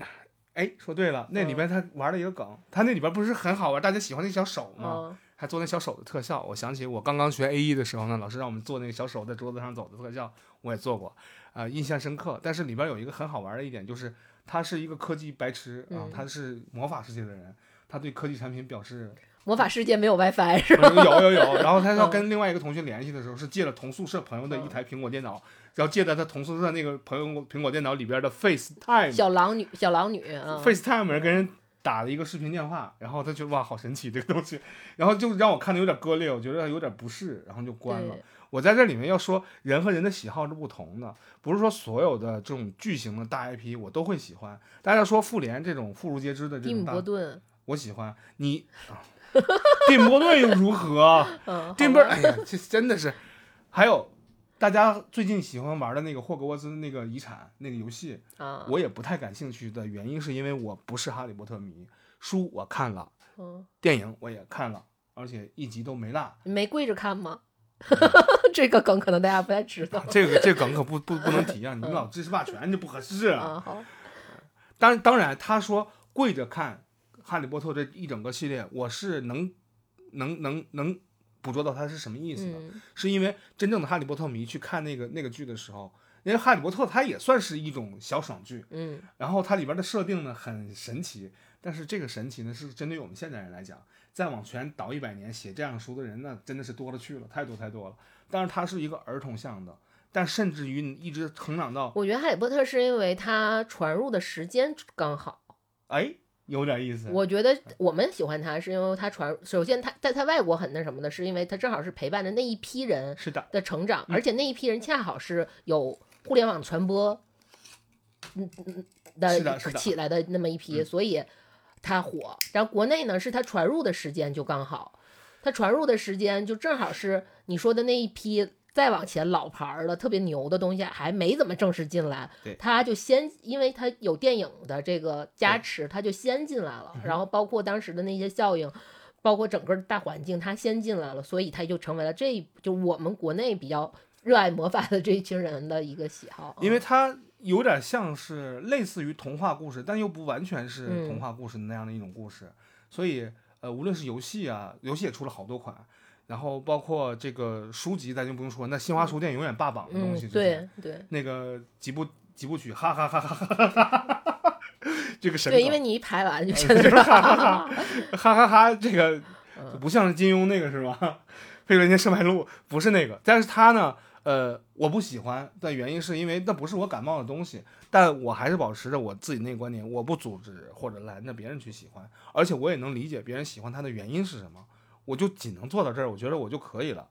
哎，说对了，那里边他玩了一个梗，他那里边不是很好玩，大家喜欢那小手吗？还做那小手的特效。我想起我刚刚学 A E 的时候呢，老师让我们做那个小手在桌子上走的特效，我也做过，啊，印象深刻。但是里边有一个很好玩的一点，就是他是一个科技白痴啊，他是魔法世界的人，他对科技产品表示。魔法世界没有 WiFi 是吧？有有有，然后他要跟另外一个同学联系的时候，是借了同宿舍朋友的一台苹果电脑，然后借在他同宿舍那个朋友苹果电脑里边的 FaceTime 小狼女小狼女 FaceTime 人跟人打了一个视频电话，然后他觉得哇好神奇这个东西，然后就让我看的有点割裂，我觉得有点不适，然后就关了。我在这里面要说，人和人的喜好是不同的，不是说所有的这种巨型的大 IP 我都会喜欢。大家说复联这种妇孺皆知的这种大，我喜欢你。蒂 姆·波顿又如何？蒂姆·波顿，哎呀，这真的是。还有，大家最近喜欢玩的那个霍格沃兹那个遗产那个游戏，啊我也不太感兴趣的原因是因为我不是哈利波特迷。书我看了，电影我也看了，而且一集都没落。你没跪着看吗？这个梗可能大家不太知道。这个这梗可不不不能提啊！你们老知识霸权就不合适啊。好。当当然，他说跪着看。哈利波特这一整个系列，我是能能能能捕捉到它是什么意思的，是因为真正的哈利波特迷去看那个那个剧的时候，因为哈利波特它也算是一种小爽剧，嗯，然后它里边的设定呢很神奇，但是这个神奇呢是针对于我们现代人来讲，再往前倒一百年写这样书的人呢真的是多了去了，太多太多了。但是它是一个儿童向的，但甚至于你一直成长到，我觉得哈利波特是因为它传入的时间刚好，哎。有点意思，我觉得我们喜欢他是因为他传，首先他在他外国很那什么的，是因为他正好是陪伴的那一批人是的的成长，而且那一批人恰好是有互联网传播，嗯嗯的起来的那么一批，所以他火。然后国内呢，是他传入的时间就刚好，他传入的时间就正好是你说的那一批。再往前，老牌儿的特别牛的东西还没怎么正式进来，他就先，因为他有电影的这个加持，他就先进来了。然后包括当时的那些效应，包括整个大环境，他先进来了，所以他就成为了这一就我们国内比较热爱魔法的这一群人的一个喜好。因为它有点像是类似于童话故事，但又不完全是童话故事那样的一种故事。所以，呃，无论是游戏啊，游戏也出了好多款。然后包括这个书籍，咱就不用说，那新华书店永远霸榜的东西、就是，对对，那个几部几部曲，哈哈哈哈哈哈。这个神对，因为你一排完就 真的哈哈哈，哈哈哈，这个不像是金庸那个是吧？《飞人间圣脉录》不是那个，但是他呢，呃，我不喜欢的原因是因为那不是我感冒的东西，但我还是保持着我自己那个观点，我不组织或者拦着别人去喜欢，而且我也能理解别人喜欢他的原因是什么。我就仅能做到这儿，我觉得我就可以了。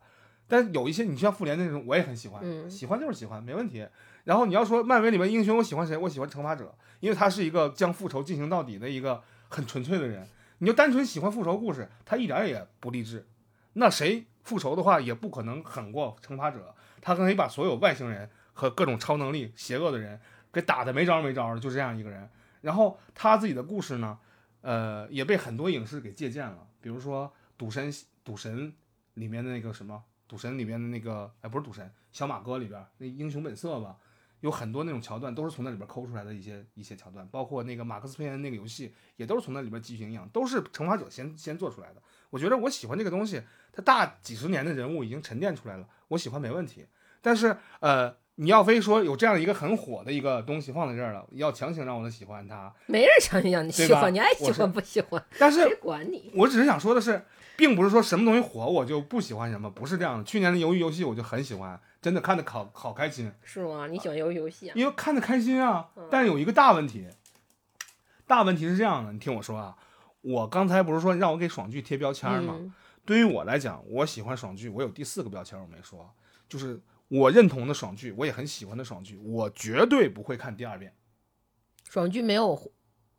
但有一些，你像复联那种，我也很喜欢，喜欢就是喜欢，没问题。然后你要说漫威里面英雄，我喜欢谁？我喜欢惩罚者，因为他是一个将复仇进行到底的一个很纯粹的人。你就单纯喜欢复仇故事，他一点也不励志。那谁复仇的话，也不可能狠过惩罚者。他可以把所有外星人和各种超能力、邪恶的人给打得没招没招的，就这样一个人。然后他自己的故事呢，呃，也被很多影视给借鉴了，比如说。赌神，赌神里面的那个什么，赌神里面的那个，哎，不是赌神，小马哥里边那英雄本色吧，有很多那种桥段都是从那里边抠出来的一些一些桥段，包括那个马克思佩恩那个游戏，也都是从那里边汲取营养，都是惩罚者先先做出来的。我觉得我喜欢这个东西，它大几十年的人物已经沉淀出来了，我喜欢没问题。但是，呃。你要非说有这样一个很火的一个东西放在这儿了，要强行让我喜欢它，没人强行让你喜欢，你爱喜欢不喜欢，但是管你。我只是想说的是，并不是说什么东西火我就不喜欢什么，不是这样的。去年的鱿鱼游戏我就很喜欢，真的看的好好开心。是吗？你喜欢鱿鱼游戏？啊因为看的开心啊。但有一个大问题，大问题是这样的，你听我说啊，我刚才不是说让我给爽剧贴标签吗？对于我来讲，我喜欢爽剧，我有第四个标签我没说，就是。我认同的爽剧，我也很喜欢的爽剧，我绝对不会看第二遍。爽剧没有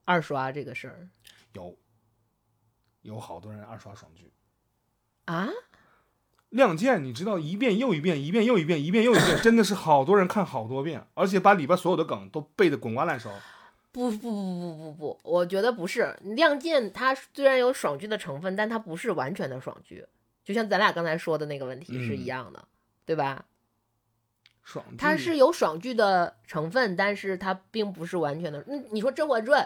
二刷这个事儿，有有好多人二刷爽剧。啊，《亮剑》，你知道一遍又一遍，一遍又一遍，一遍又一遍，真的是好多人看好多遍，而且把里边所有的梗都背得滚瓜烂熟。不不不不不不，我觉得不是《亮剑》，它虽然有爽剧的成分，但它不是完全的爽剧，就像咱俩刚才说的那个问题是一嗯样的，对吧？爽剧它是有爽剧的成分，但是它并不是完全的。嗯，你说《甄嬛传》，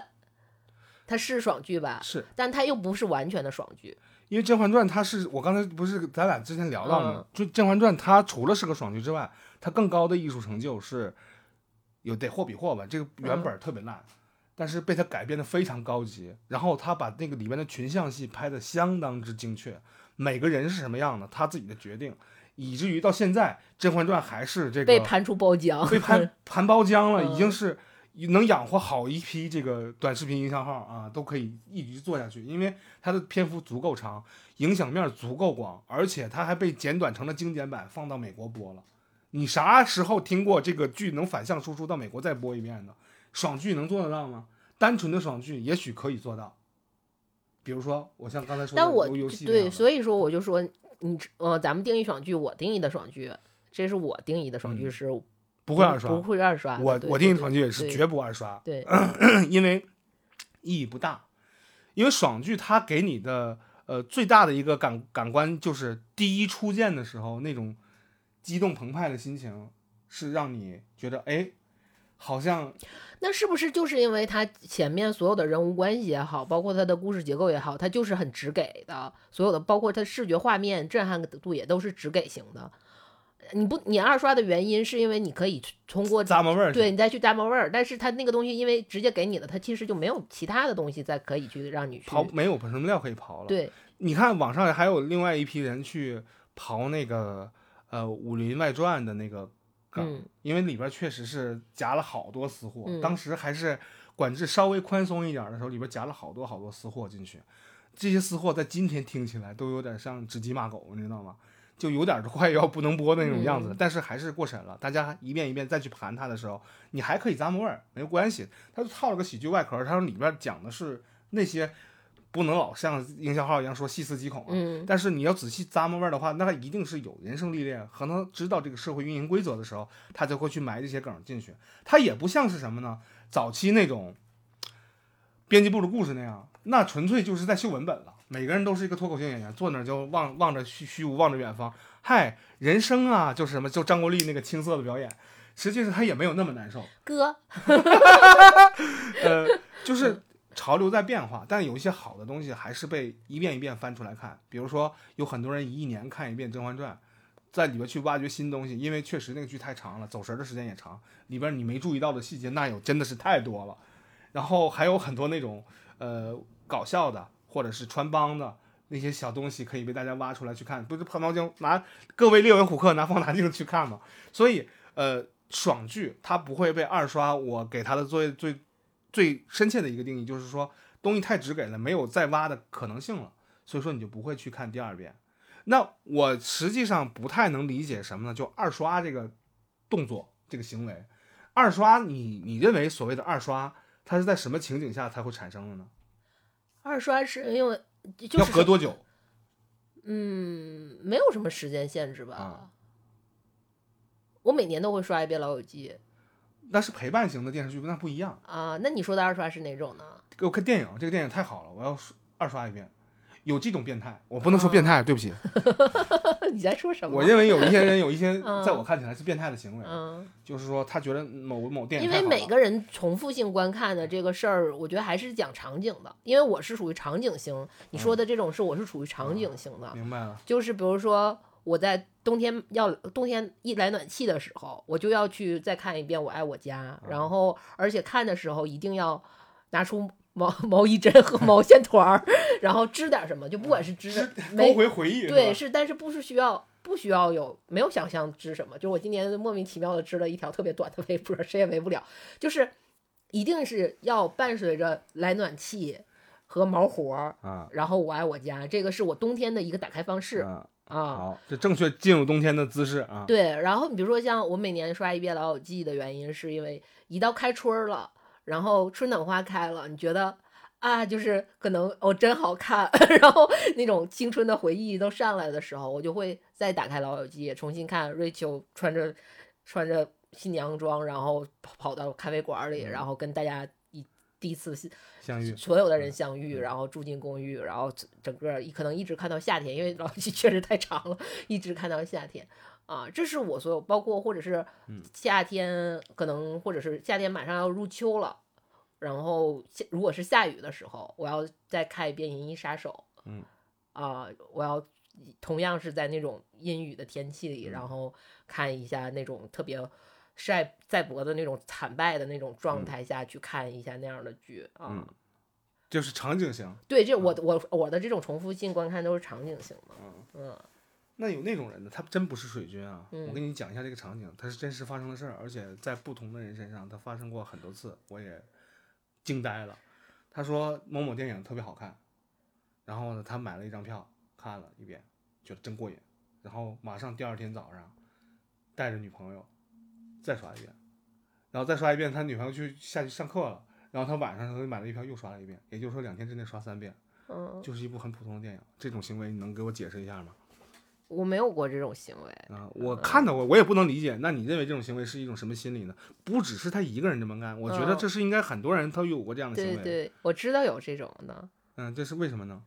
它是爽剧吧？是但它又不是完全的爽剧。因为《甄嬛传》它是我刚才不是咱俩之前聊到嗯吗？就《甄嬛传》它除了是个爽剧之外，它更高的艺术成就是有得货比货吧。这个原本特别烂，但是被它改编的非常高级，然后他把那个里面的群像戏拍的相当之精确，每个人是什么样的，他自己的决定，以至于到现在《甄嬛传》还是这个被盘出包浆，被盘 盘包浆了，嗯已经是能养活好一批这个短视频营销号啊，都可以一直做下去，因为它的篇幅足够长，影响面足够广，而且它还被剪短成了精简版，放到美国播了。你啥时候听过这个剧能反向输出到美国再播一遍的？爽剧能做得到吗？单纯的爽剧也许可以做到，比如说我像刚才说的但我游游戏对，所以说我就说你呃，咱们定义爽剧，我定义的爽剧，这是我定义的爽剧嗯是不会二刷不，会二刷。我我定义爽剧也是绝不二刷。对，因为意义不大，因为爽剧它给你的呃最大的一个感感官就是第一初见的时候那种激动澎湃的心情，是让你觉得哎，好像那是不是就是因为它前面所有的人物关系也好，包括它的故事结构也好，它就是很直给的，所有的包括它视觉画面震撼度也都是直给型的。你不，你二刷的原因是因为你可以通过咂摸味儿。对你再去咂摸味儿，但是它那个东西因为直接给你了，它其实就没有其他的东西再可以去让你去刨没有什么料可以刨了。对，你看网上还有另外一批人去刨那个呃《武林外传》的那个梗，嗯因为里边确实是夹了好多私货，嗯当时还是管制稍微宽松一点的时候，里边夹了好多好多私货进去。这些私货在今天听起来都有点像指鸡骂狗，你知道吗？就有点快要不能播的那种样子，嗯但是还是过审了。大家一遍一遍再去盘它的时候，你还可以咂摸味儿，没有关系。它就套了个喜剧外壳，它说里边讲的是那些不能老像营销号一样说细思极恐啊，嗯但是你要仔细咂摸味儿的话，那他一定是有人生历练，和能知道这个社会运营规则的时候，他才会去埋这些梗进去。他也不像是什么呢？早期那种编辑部的故事那样，那纯粹就是在秀文本了。每个人都是一个脱口秀演员，坐那儿就望望着虚虚无，望着远方。嗨，人生啊，就是什么，就张国立那个青涩的表演，实际上他也没有那么难受。哥，呃，就是潮流在变化，但有一些好的东西还是被一遍一遍翻出来看。比如说，有很多人一年看一遍《甄嬛传》，在里边去挖掘新东西，因为确实那个剧太长了，走神的时间也长，里边你没注意到的细节那有真的是太多了。然后还有很多那种呃搞笑的或者是穿帮的那些小东西，可以被大家挖出来去看。不是潘毛精拿各位猎文虎克拿放大镜去看嘛？所以呃，爽剧它不会被二刷。我给它的最最最深切的一个定义就是说，东西太直给了，没有再挖的可能性了，所以说你就不会去看第二遍。那我实际上不太能理解什么呢？就二刷这个动作这个行为，二刷你你认为所谓的二刷，它是在什么情景下才会产生的呢？二刷是因为就要隔多久？嗯，没有什么时间限制吧。啊我每年都会刷一遍《老友记那是陪伴型的电视剧，那不一样。》啊。那你说的二刷是哪种呢？给我看电影，这个电影太好了，我要二刷一遍。有这种变态，我不能说变态，对不起。你在说什么？我认为有一些人有一些 嗯在我看起来是变态的行为，嗯，就是说他觉得某某电影因为每个人重复性观看的这个事儿，我觉得还是讲场景的。因为我是属于场景型，你说的这种是我是属于场景型的，明白了，就是比如说我在冬天要冬天一来暖气的时候，我就要去再看一遍《我爱我家》，然后而且看的时候一定要拿出毛 毛衣针和毛线团儿，然后织点什么，就不管是织的勾 回回忆，对，是但是不是需要不需要有没有想象织什么？就我今年莫名其妙的织了一条特别短的围脖，谁也围不了。就是一定是要伴随着来暖气和毛活儿，啊然后我爱我家，这个是我冬天的一个打开方式啊，啊。好，这正确进入冬天的姿势啊，对，然后你比如说像我每年刷一遍《老友记》的原因，是因为一到开春儿了，然后春暖花开了，你觉得啊，就是可能哦真好看，然后那种青春的回忆都上来的时候，我就会再打开《老友记》，重新看瑞秋穿着穿着新娘装，然后跑跑到咖啡馆里，然后跟大家一第一次相遇，所有的人相遇，然后住进公寓，然后整个可能一直看到夏天，因为《老友记》确实太长了，一直看到夏天。啊，这是我所有，包括或者是夏天，可能或者是夏天马上要入秋了，然后下如果是下雨的时候，我要再看一遍《银翼杀手》。嗯，啊，我要同样是在那种阴雨的天气里，然后看一下那种特别晒在博的那种惨败的那种状态下去看一下那样的剧啊，就是场景型。对，这我我我的这种重复性观看都是场景型的。嗯嗯。那有那种人呢，他真不是水军啊！我跟你讲一下这个场景，他是真实发生的事儿，而且在不同的人身上，他发生过很多次，我也惊呆了。他说某某电影特别好看，然后呢，他买了一张票看了一遍，觉得真过瘾，然后马上第二天早上带着女朋友再刷一遍，然后再刷一遍，他女朋友去下去上课了，然后他晚上他就买了一票又刷了一遍，也就是说两天之内刷三遍，嗯，就是一部很普通的电影。这种行为你能给我解释一下吗？我没有过这种行为啊，我看到过，我也不能理解。那你认为这种行为是一种什么心理呢？不只是他一个人这么干，我觉得这是应该很多人都有过这样的行为。对对，我知道有这种的。嗯，这是为什么呢？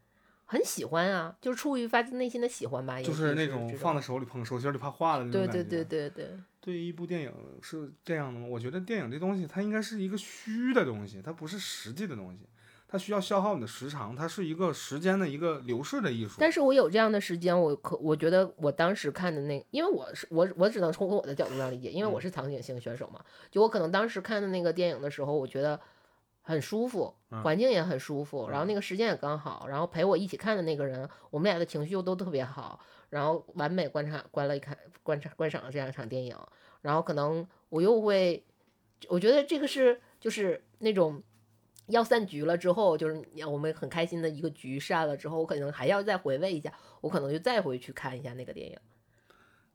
很喜欢啊，就是出于发自内心的喜欢吧。就是那种放在手里捧，手心里怕化了那种感觉。对对对对对。对于一部电影是这样的吗？我觉得电影这东西它应该是一个虚的东西，它不是实际的东西。它需要消耗你的时长，它是一个时间的一个流逝的艺术。但是我有这样的时间，我可我觉得我当时看的那，因为我是我我只能从我的角度上理解，因为我是场景性选手嘛。就我可能当时看的那个电影的时候，我觉得很舒服，环境也很舒服，然后那个时间也刚好，然后陪我一起看的那个人，我们俩的情绪又都特别好，然后完美观察观了一看观察观赏了这样一场电影，然后可能我又会，我觉得这个是就是那种。要散局了之后，就是我们很开心的一个局散了之后，我可能还要再回味一下，我可能就再回去看一下那个电影。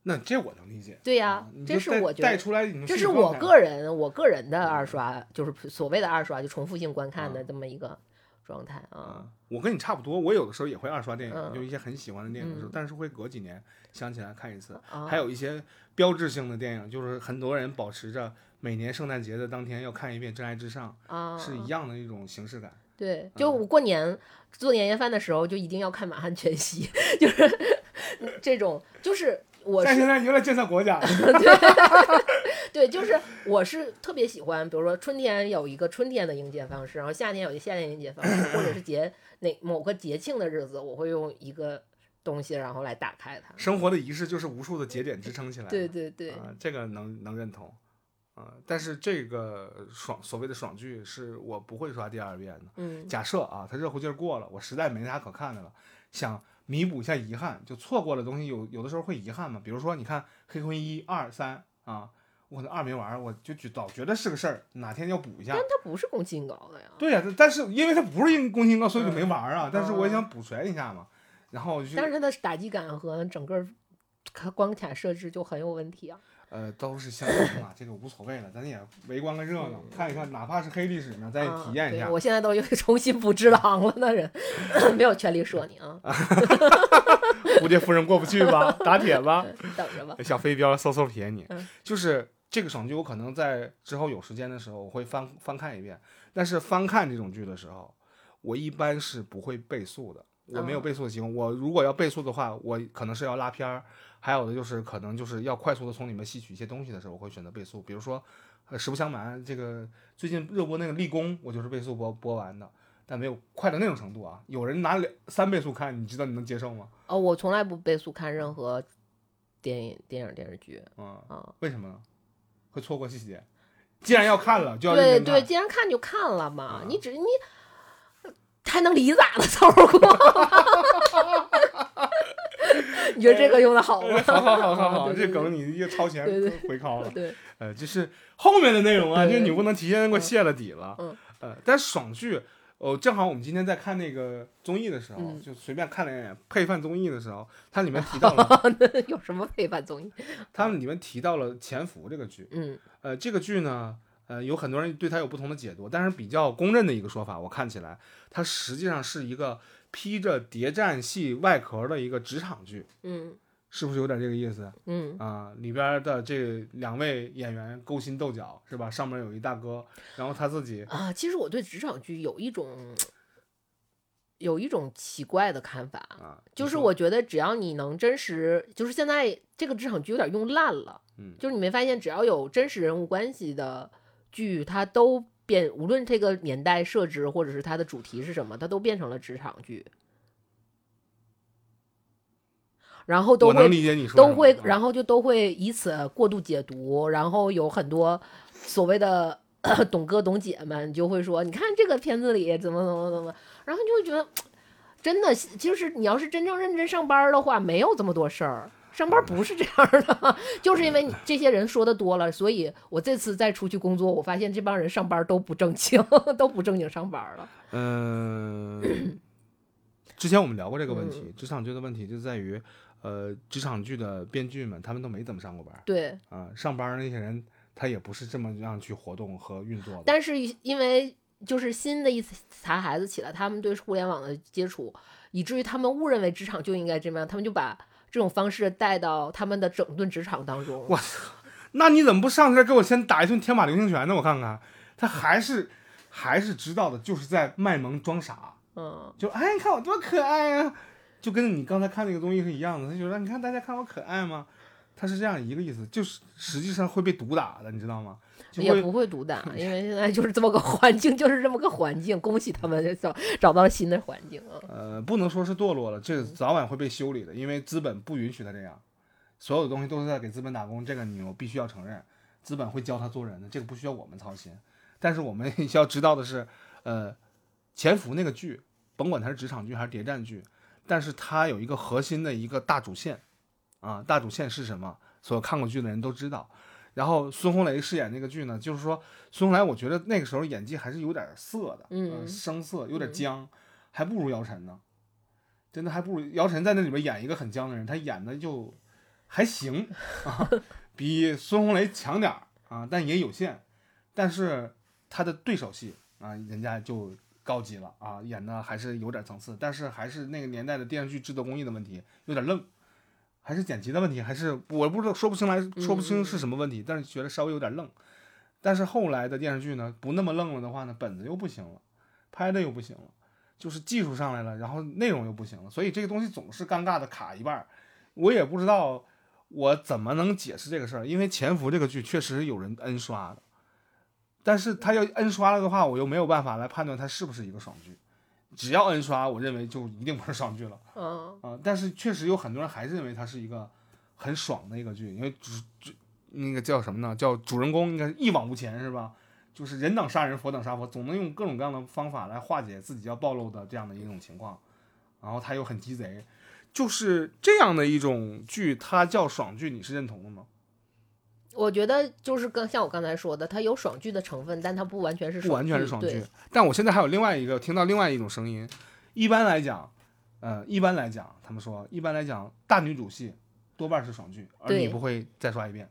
那这我能理解。对呀，这是我觉得带出来，这是我个人我个人的二刷，就是所谓的二刷，就重复性观看的这么一个状态啊。我跟你差不多，我有的时候也会二刷电影，就一些很喜欢的电影的时候，但是会隔几年想起来看一次。还有一些标志性的电影，就是很多人保持着。每年圣诞节的当天要看一遍《真爱至上》，啊，是一样的一种形式感。对，就我过年做年夜饭的时候，就一定要看《满汉全席》，就是 这种，就是我。但现在有点建设国家。对，就是我是特别喜欢，比如说春天有一个春天的迎接方式，然后夏天有一个夏天迎接方式，或者是节哪某个节庆的日子，我会用一个东西然后来打开它。生活的仪式就是无数的节点支撑起来。对对对，啊，这个能能认同。啊，但是这个爽所谓的爽剧是我不会刷第二遍的。嗯，假设啊，它热乎劲儿过了，我实在没啥可看的了，想弥补一下遗憾，就错过了东西，有有的时候会遗憾嘛。比如说，你看《黑魂》一二三啊，我可能二没玩，我就觉老觉得是个事儿，哪天要补一下。但它不是宫崎高的呀。对呀，但是因为它不是因宫崎高，所以就没玩啊。但是我也想补全一下嘛，然后但是它的打击感和整个关卡设置就很有问题啊。呃，都是相同嘛，这个无所谓了，咱也围观个热闹，看一看，哪怕是黑历史呢，咱也体验一下。我现在都又重新补只狼了那人，没有权利说你啊。蝴蝶夫人过不去吧？打铁吧？等着吧。小飞镖嗖嗖撇你。就是这个爽剧，我可能在之后有时间的时候，我会翻翻看一遍。但是翻看这种剧的时候，我一般是不会倍速的。我没有倍速的习惯。我如果要倍速的话，我可能是要拉片儿。还有的就是可能就是要快速的从里面吸取一些东西的时候，我会选择倍速。比如说，呃，实不相瞒，这个最近热播那个立功，我就是倍速播播完的，但没有快到那种程度啊。有人拿两三倍速看，你知道你能接受吗？哦，我从来不倍速看任何电影、电影、电视剧。嗯啊，为什么？会错过细节。既然要看了，就要对对，既然看就看了嘛。你只你还能理咋的凑合过？你觉得这个用的好吗？好好好好好，这梗你又超前回拷了。对，呃，就是后面的内容啊，就是你不能提前给我泄了底了。嗯。呃，但爽剧，哦，正好我们今天在看那个综艺的时候，就随便看了一眼配饭综艺的时候，它里面提到了 有什么配饭综艺？它们里面提到了《潜伏》这个剧。嗯。呃，这个剧呢，呃，有很多人对它有不同的解读，但是比较公认的一个说法，我看起来它实际上是一个披着谍战戏外壳的一个职场剧，嗯是不是有点这个意思嗯啊？里边的这两位演员勾心斗角是吧？上面有一大哥，然后他自己啊，其实我对职场剧有一种有一种奇怪的看法，啊，就是我觉得只要你能真实，就是现在这个职场剧有点用烂了，嗯就是你没发现只要有真实人物关系的剧，它都变，无论这个年代设置或者是它的主题是什么，它都变成了职场剧，然后都会都会然后就都会以此过度解读，然后有很多所谓的 懂哥懂姐们就会说，你看这个片子里怎么怎么怎么，然后就会觉得，真的就是你要是真正认真上班的话，没有这么多事儿。上班不是这样的，就是因为你这些人说的多了，所以我这次再出去工作，我发现这帮人上班都不正经，都不正经上班了。嗯，之前我们聊过这个问嗯题，职场剧的问题就在于，呃，职场剧的编剧们他们都没怎么上过班对，啊，上班那些人他也不是这么样去活动和运作的。但是因为就是新的一茬孩子起来，他们对互联网的接触，以至于他们误认为职场就应该这么样，他们就把这种方式带到他们的整顿职场当中。我操，那你怎么不上这给我先打一顿天马流星拳呢？我看看，他还是还是知道的，就是在卖萌装傻，嗯，就哎，你看我多可爱呀、就跟你刚才看那个东西是一样的。他就说，你看大家看我可爱吗？他是这样一个意思，就是实际上会被毒打的，你知道吗？也不会毒打，因为现在就是这么个环境，就是这么个环境。恭喜他们找找到了新的环境啊！呃，不能说是堕落了，这早晚会被修理的，因为资本不允许他这样，所有的东西都是在给资本打工，这个你我必须要承认，资本会教他做人的，这个不需要我们操心。但是我们需 要知道的是，呃，潜伏那个剧，甭管它是职场剧还是谍战剧，但是它有一个核心的一个大主线，啊，大主线是什么？所有看过剧的人都知道。然后孙红雷饰演那个剧呢，就是说孙红雷，我觉得那个时候演技还是有点涩的，嗯呃生涩，有点嗯僵，还不如姚晨呢。真的还不如姚晨在那里边演一个很僵的人，他演的就还行啊，比孙红雷强点儿啊，但也有限。但是他的对手戏啊，人家就高级了啊，演的还是有点层次，但是还是那个年代的电视剧制作工艺的问题，有点愣，还是剪辑的问题，还是我不知道说不清来说不清是什么问题，但是觉得稍微有点愣。但是后来的电视剧呢，不那么愣了的话呢，本子又不行了，拍的又不行了，就是技术上来了，然后内容又不行了，所以这个东西总是尴尬的卡一半儿。我也不知道我怎么能解释这个事儿，因为《潜伏》这个剧确实有人 N 刷的，但是他要 N 刷了的话，我又没有办法来判断它是不是一个爽剧。只要 N 刷，我认为就一定不是爽剧了 嗯啊、但是确实有很多人还是认为它是一个很爽的一个剧，因为主主那个叫什么呢？叫主人公应该是一往无前是吧？就是人等杀人，佛等杀佛，总能用各种各样的方法来化解自己要暴露的这样的一种情况。然后他又很鸡贼，就是这样的一种剧，它叫爽剧，你是认同的吗？我觉得就是跟像我刚才说的，它有爽剧的成分，但它不完全是不完全是爽剧。但我现在还有另外一个听到另外一种声音，一般来讲，呃，一般来讲，他们说一般来讲，大女主戏多半是爽剧，而你不会再刷一遍，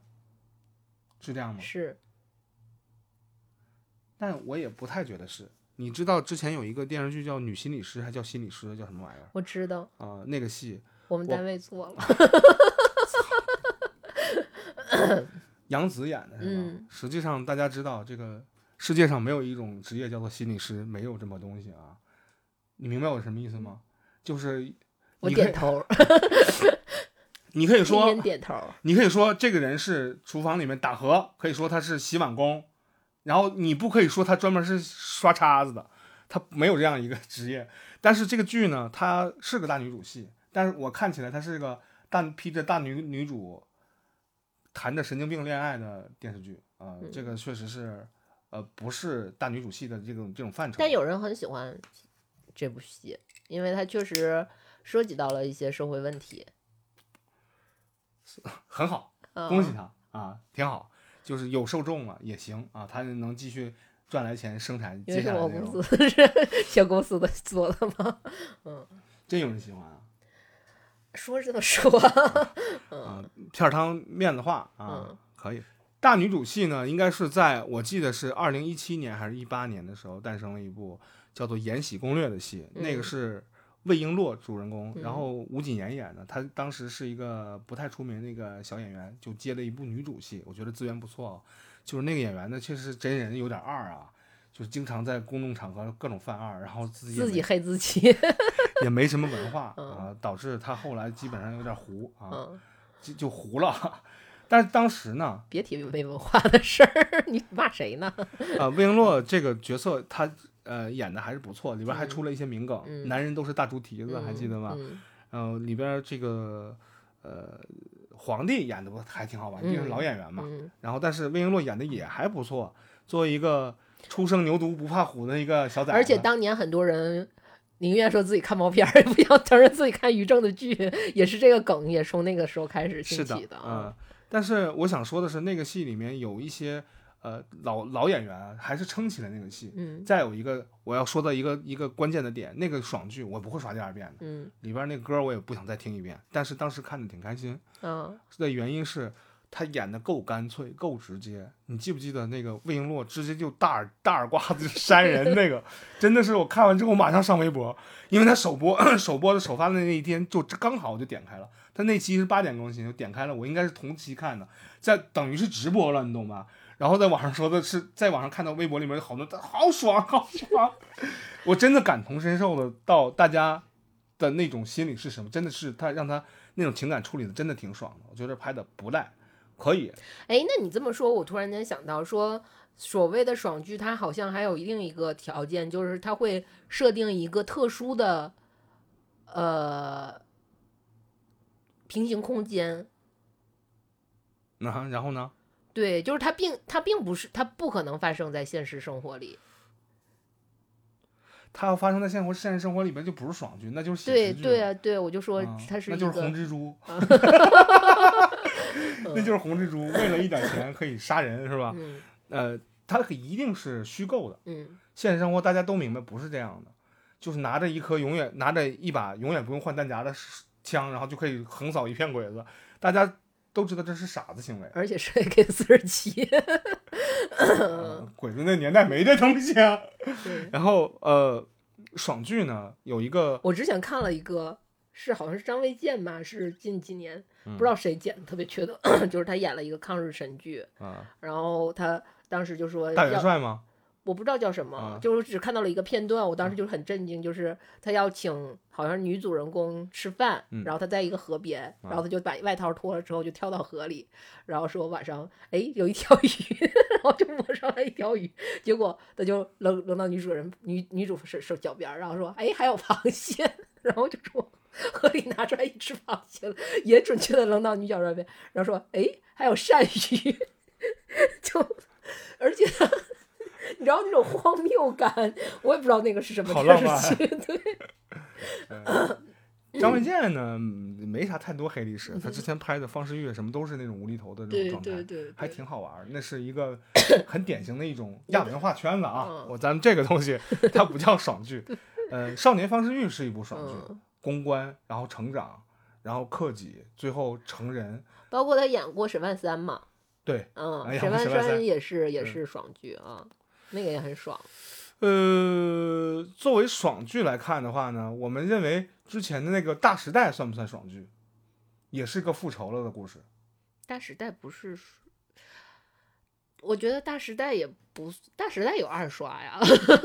是这样吗？是但我也不太觉得是。你知道之前有一个电视剧叫《女心理师》，还叫心理师，叫什么玩意儿我知道，啊、那个戏我我们单位做了。杨紫演的是吧？嗯实际上大家知道，这个世界上没有一种职业叫做心理师，没有这么东西啊。你明白我什么意思吗？就是我你点头，你可以说点头。你可以说这个人是厨房里面打荷，可以说他是洗碗工，然后你不可以说他专门是刷叉子的，他没有这样一个职业。但是这个剧呢，它是个大女主戏，但是我看起来它是个大披着大女女主谈着神经病恋爱的电视剧啊、呃这个确实是呃不是大女主戏的这种这种范畴。但有人很喜欢这部戏，因为它确实涉及到了一些社会问题。很好，嗯、恭喜他啊，挺好，就是有受众了也行啊，他能继续赚来钱生产接因为是我下来的公。司是小公司的做的吗？嗯，真有人喜欢啊！说是这么说，嗯，片儿汤面子话啊，嗯可以。大女主戏呢，应该是在我记得是二零一七年还是一八年的时候诞生了一部叫做《延禧攻略》的戏，那个嗯是魏璎珞主人公，嗯然后吴谨言演的。她当时是一个不太出名的一个小演员，就接了一部女主戏，我觉得资源不错哦。就是那个演员呢，确实真人有点二啊，就是经常在公众场合各种犯二，然后自己自己黑自己。也没什么文化 嗯啊，导致他后来基本上有点糊啊，嗯，就就糊了。但是当时呢，别提没文化的事儿，你骂谁呢？啊，魏璎珞这个角色，她呃演的还是不错，里边还嗯出了一些名梗，嗯男人都是大猪蹄子，还记得吗？嗯里边这个呃皇帝演的不还挺好玩，毕竟是老演员嘛。嗯然后，但是魏璎珞演的也还不错，作为一个初生牛犊不怕虎的一个小崽子，而且当年很多人宁愿说自己看毛片儿，也不想承认自己看于正的剧，也是这个梗，也从那个时候开始兴起的。但是我想说的是，那个戏里面有一些呃老老演员啊还是撑起了那个戏。嗯再有一个我要说的一个一个关键的点，那个爽剧我不会刷第二遍的，嗯里边那歌我也不想再听一遍，但是当时看的挺开心。嗯的原因是他演的够干脆，够直接。你记不记得那个魏璎珞直接就大耳大耳刮子就扇人那个，真的是我看完之后马上上微博，因为他首播 首播的首发的那一天就刚好我就点开了，他那期是八点更新，就点开了，我应该是同期看的，在等于是直播了，你懂吗？然后在网上说的是，在网上看到微博里面有好多好爽好爽，我真的感同身受的到大家的那种心理是什么，真的是他让他那种情感处理的真的挺爽的，我觉得拍的不赖，可以。哎，那你这么说，我突然间想到说，所谓的爽剧，它好像还有另一个条件，就是它会设定一个特殊的呃平行空间。那、然后呢？对，就是它并它并不是它不可能发生在现实生活里。它要发生在现活现实生活里边，就不是爽剧，那就是写对对啊，对，我就说啊它是一那就是红蜘蛛，那就是红蜘蛛，为了一点钱可以杀人，是吧？嗯呃，它一定是虚构的，嗯现实生活大家都明白不是这样的，就是拿着一颗永远拿着一把永远不用换弹夹的枪，然后就可以横扫一片鬼子，大家都知道这是傻子行为。而且是 AK 四十七。呃 鬼子那年代没这东西啊。然后呃，爽剧呢有一个我之前看了一个，是好像是张卫健吧，是近几年嗯不知道谁剪的，特别缺德，就是他演了一个抗日神剧，啊、然后他当时就说大元帅吗？我不知道叫什么，啊就是只看到了一个片段，我当时就是很震惊，就是他要请好像女主人公吃饭，嗯然后他在一个河边，然后他就把外套脱了之后就跳到河里，然后说晚上哎有一条鱼，然后就摸上来一条鱼，结果他就扔扔到女主人女女主手手脚边，然后说哎还有螃蟹，然后就说。河里拿出来一只螃蟹了，也准确的扔到女角那边，然后说：“哎，还有鳝鱼。”就，而且你知道那种荒谬感，我也不知道那个是什么电视剧。对，张卫健呢，嗯没啥太多黑历史，他之前拍的《方世玉》什么都是那种无厘头的这种状态，对对，还挺好玩。那是一个 很典型的一种亚文化圈子啊。嗯我咱们这个东西它不叫爽剧，呃，《少年方世玉》是一部爽剧，嗯，公关，然后成长，然后克己，最后成人。包括他演过沈万三嘛，对，嗯，沈万三三也是也是爽剧啊，那个也很爽。呃，作为爽剧来看的话呢，我们认为之前的那个《大时代》算不算爽剧？也是个复仇了的故事。大时代不是，我觉得大时代也不，大时代有二刷呀，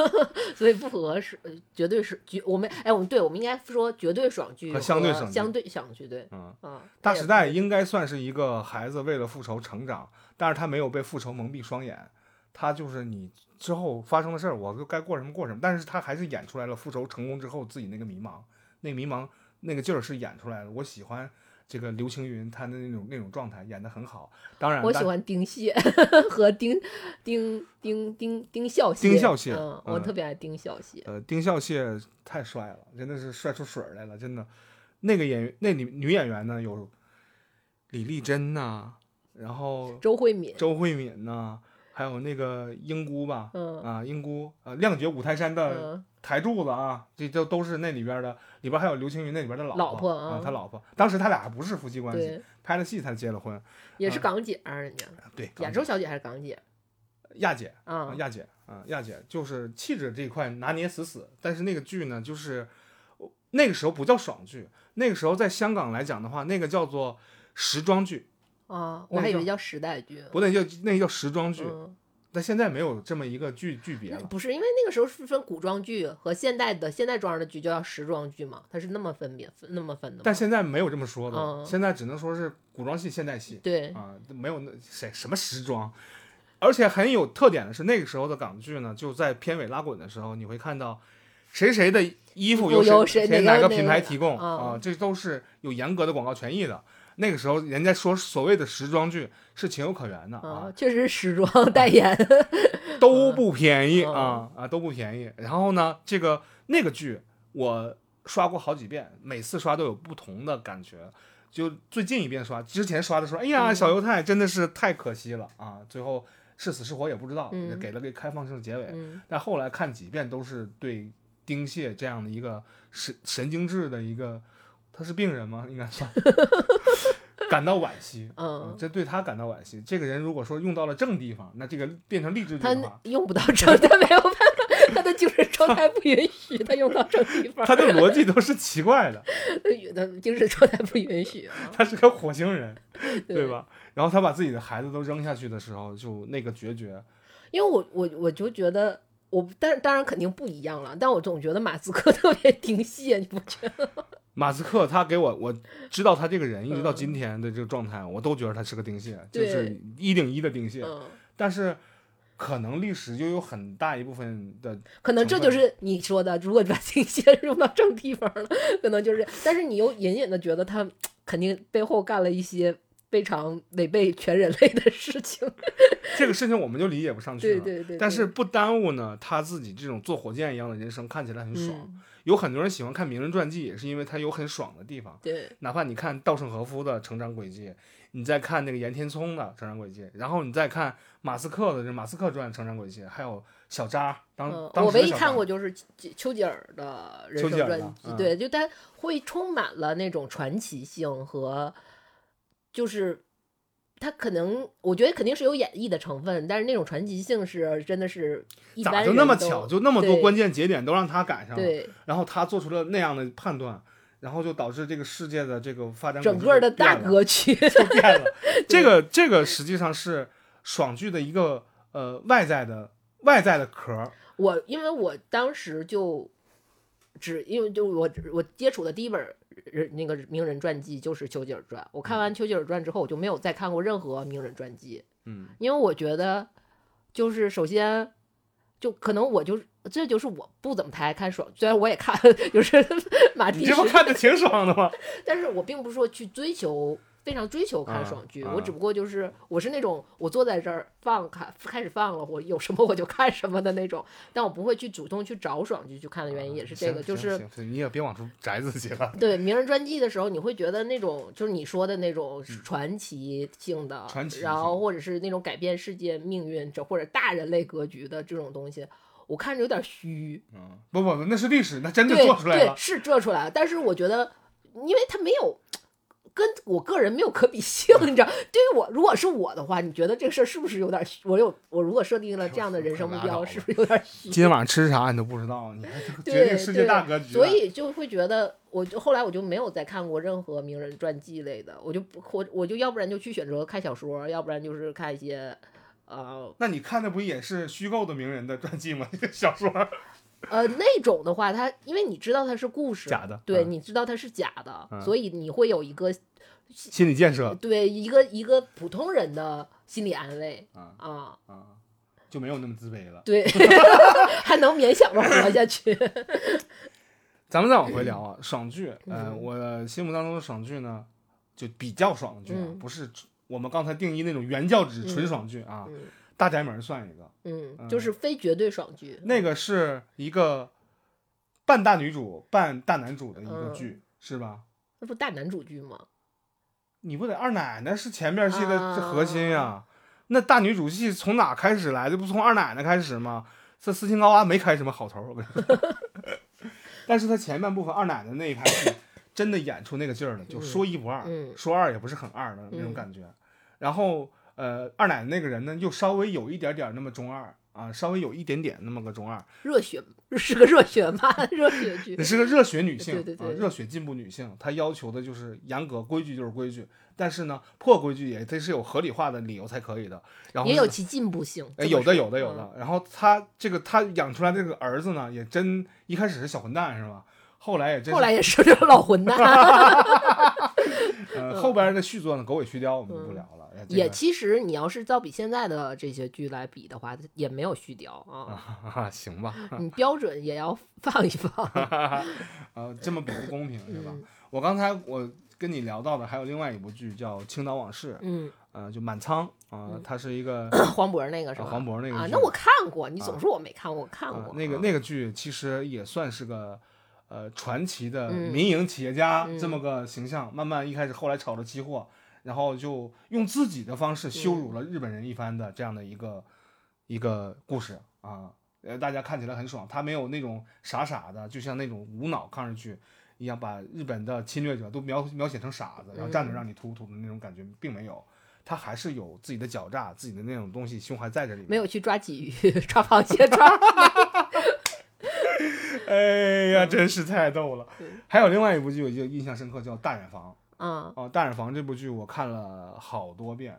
所以不合适，呃绝对是绝我们哎，我们对我们应该说绝对爽剧和相对爽剧相对爽剧对，嗯，嗯，大时代应该算是一个孩子为了复仇成长，但是他没有被复仇蒙蔽双眼，他就是你之后发生的事儿，我就该过什么过什么，但是他还是演出来了复仇成功之后自己那个迷茫，那迷茫那个劲儿是演出来的。我喜欢这个刘青云他的那种那种状态演得很好，当然我喜欢丁蟹 和丁丁丁丁丁孝丁谢，孝谢嗯，我嗯特别爱丁孝谢，呃，丁孝谢太帅了，真的是帅出水儿来了，真的。那个演员，那女女演员呢，有李丽珍呐、然后 周慧敏，周慧敏呐、还有那个英姑吧，嗯啊，英姑，呃，亮绝五台山的嗯，台柱子啊，这都都是那里边的，里边还有刘青云那里边的老婆啊，他老婆，当时他俩还不是夫妻关系，拍了戏才结了婚，也是啊港姐啊，人家。对，亚洲小姐还是港姐？亚姐。啊，啊？亚姐啊，亚姐就是气质这一块拿捏死死，但是那个剧呢，就是那个时候不叫爽剧，那个时候在香港来讲的话，那个叫做时装剧，啊，我还以为叫时代剧。不，对叫那个叫时装剧，嗯，但现在没有这么一个剧剧别了。不是因为那个时候是分古装剧和现代的现代装的剧就叫时装剧嘛，它是那么分别分那么分的。但现在没有这么说的，嗯现在只能说是古装戏、现代戏对，啊，没有那谁什么时装。而且很有特点的是，那个时候的港剧呢，就在片尾拉滚的时候，你会看到谁谁的衣服衣服由谁谁哪个品牌提供啊啊，这都是有严格的广告权益的。那个时候，人家说所谓的时装剧是情有可原的啊啊，，确实时装代言。都不便宜嗯啊啊，都不便宜。然后呢，这个那个剧我刷过好几遍，每次刷都有不同的感觉。就最近一遍刷，之前刷的时候，哎呀，嗯小犹太真的是太可惜了啊！最后是死是活也不知道，嗯给了个开放性结尾。嗯但后来看几遍都是对丁蟹这样的一个神神经质的一个，他是病人吗？应该算，感到惋惜。嗯，这对他感到惋惜。这个人如果说用到了正地方，那这个变成励志的话，用不到正，他没有办法，他的精神状态不允许他用到正地方，他的逻辑都是奇怪的。他精神状态不允许啊。他是个火星人，对对？吧？然后他把自己的孩子都扔下去的时候，就那个决绝。因为我我我就觉得。我但当然肯定不一样了，但我总觉得马斯克特别顶戏，你不觉得？马斯克他给我，我知道他这个人一直到嗯。今天的这个状态，我都觉得他是个丁蟹，就是一顶一的丁蟹。嗯，但是可能历史就有很大一部分的，可能这就是。你说的，如果把丁蟹 用到正地方了，可能就是，但是你又隐隐的觉得他肯定背后干了一些非常违背全人类的事情。这个事情我们就理解不上去了。对对对，但是不耽误呢，他自己这种坐火箭一样的人生看起来很爽。嗯有很多人喜欢看名人传记，也是因为他有很爽的地方。对，哪怕你看稻盛和夫的成长轨迹，你再看那个岩田聪的成长轨迹，然后你再看马斯克的这《马斯克传》成长轨迹，还有小扎当、嗯，当我唯一看过就是丘丘吉尔的人生传记，嗯对，就他会充满了那种传奇性和，就是他可能我觉得肯定是有演绎的成分，但是那种传奇性是真的是一般咋就那么巧，就那么多关键节点都让他赶上了，对然后他做出了那样的判断，然后就导致这个世界的这个发展整个的大格局，就变了。这个这个实际上是爽剧的一个呃外在的外在的壳儿，我因为我当时就只因为就我我接触的第一本人那个名人传记就是丘吉尔传，我看完丘吉尔传之后，我就没有再看过任何名人传记，嗯，因为我觉得就是首先就可能我就是这就是我不怎么太爱看爽，虽然我也看 就是马蒂你这不，看的挺爽的吗？但是我并不是说去追求。非常追求看啊爽剧，啊我只不过就是我是那种我坐在这儿放开开始放了，我有什么我就看什么的那种，但我不会去主动去找爽剧去看的原因也是这个，行就是你也别往出宅自己了。对名人传记的时候，你会觉得那种就是你说的那种传奇性的，嗯传奇然后或者是那种改变世界命运这或者大人类格局的这种东西，我看着有点虚。嗯，不不不，那是历史，那真的做出来了。是做出来了，但是我觉得，因为它没有。跟我个人没有可比性，你知道？对于我，如果是我的话，你觉得这个事儿是不是有点虚？我有我如果设定了这样的人生目标，是不是有点虚？今天晚上吃啥你都不知道，你还决对定世界对大格局。所以就会觉得，我就后来我就没有再看过任何名人传记类的，我就不我我就要不然就去选择看小说，要不然就是看一些，呃那你看的不也是虚构的名人的传记吗？小说呃那种的话，它因为你知道它是故事，假的对，嗯你知道它是假的，嗯所以你会有一个心理建设对一个一个普通人的心理安慰啊啊，啊，就没有那么自卑了。对，还能勉强的活下去。咱们再往回聊啊，爽剧，呃，嗯我心目当中的爽剧呢，就比较爽的剧不是我们刚才定义那种原教旨纯爽剧啊，嗯大宅门》算一个，嗯，就是非绝对爽剧。那个是一个半大女主半大男主的一个嗯剧，是吧？那不大男主剧吗？你不得二奶奶是前面戏的核心呀、那大女主戏从哪开始来的？不从二奶奶开始吗？这斯琴高娃没开什么好头儿，我跟你说。但是她前半部分二奶奶那一拍戏真的演出那个劲儿了，就说一不二，嗯说二也不是很二的那种嗯感觉。然后呃，二奶奶那个人呢，又稍微有一点点那么中二啊，稍微有一点点那么个中二，热血是个热血吧，热血剧也。是个热血 女性，对对对啊，热血进步女性，她要求的就是严格规矩就是规矩，但是呢，破规矩也得是有合理化的理由才可以的。然后也有其进步性，哎，有的有的有的。然后她这个她养出来这个儿子呢，也真一开始是小混蛋是吧？后来也真是后来也是这老混蛋，呃后边的续作呢，狗尾续貂我们就不聊了。也其实你要是照比现在的这些剧来比的话，也没有续貂啊，啊，行吧，你标准也要放一放，呃，这么比不公平是吧？嗯。我刚才我跟你聊到的还有另外一部剧叫《青岛往事》，嗯，呃，就满仓啊，它是一个 黄渤那个是吧？啊黄渤那个啊，那我看过，你总说我没看过，我看过，啊那个啊。那个剧其实也算是个呃传奇的嗯民营企业家嗯这么个形象，慢慢一开始后来炒了期货，然后就用自己的方式羞辱了日本人一番的这样的一个、一个故事啊，呃，大家看起来很爽，他没有那种傻傻的，就像那种无脑抗日剧。一样把日本的侵略者都描描写成傻子，然后站着让你突突的那种感觉，并没有，他还是有自己的狡诈，自己的那种东西，胸还在这里面。没有去抓鲫鱼、抓螃蟹、抓 哎呀，真是太逗了对。还有另外一部剧，我就印象深刻，叫《大染坊》。啊，哦，《大染坊》这部剧我看了好多遍，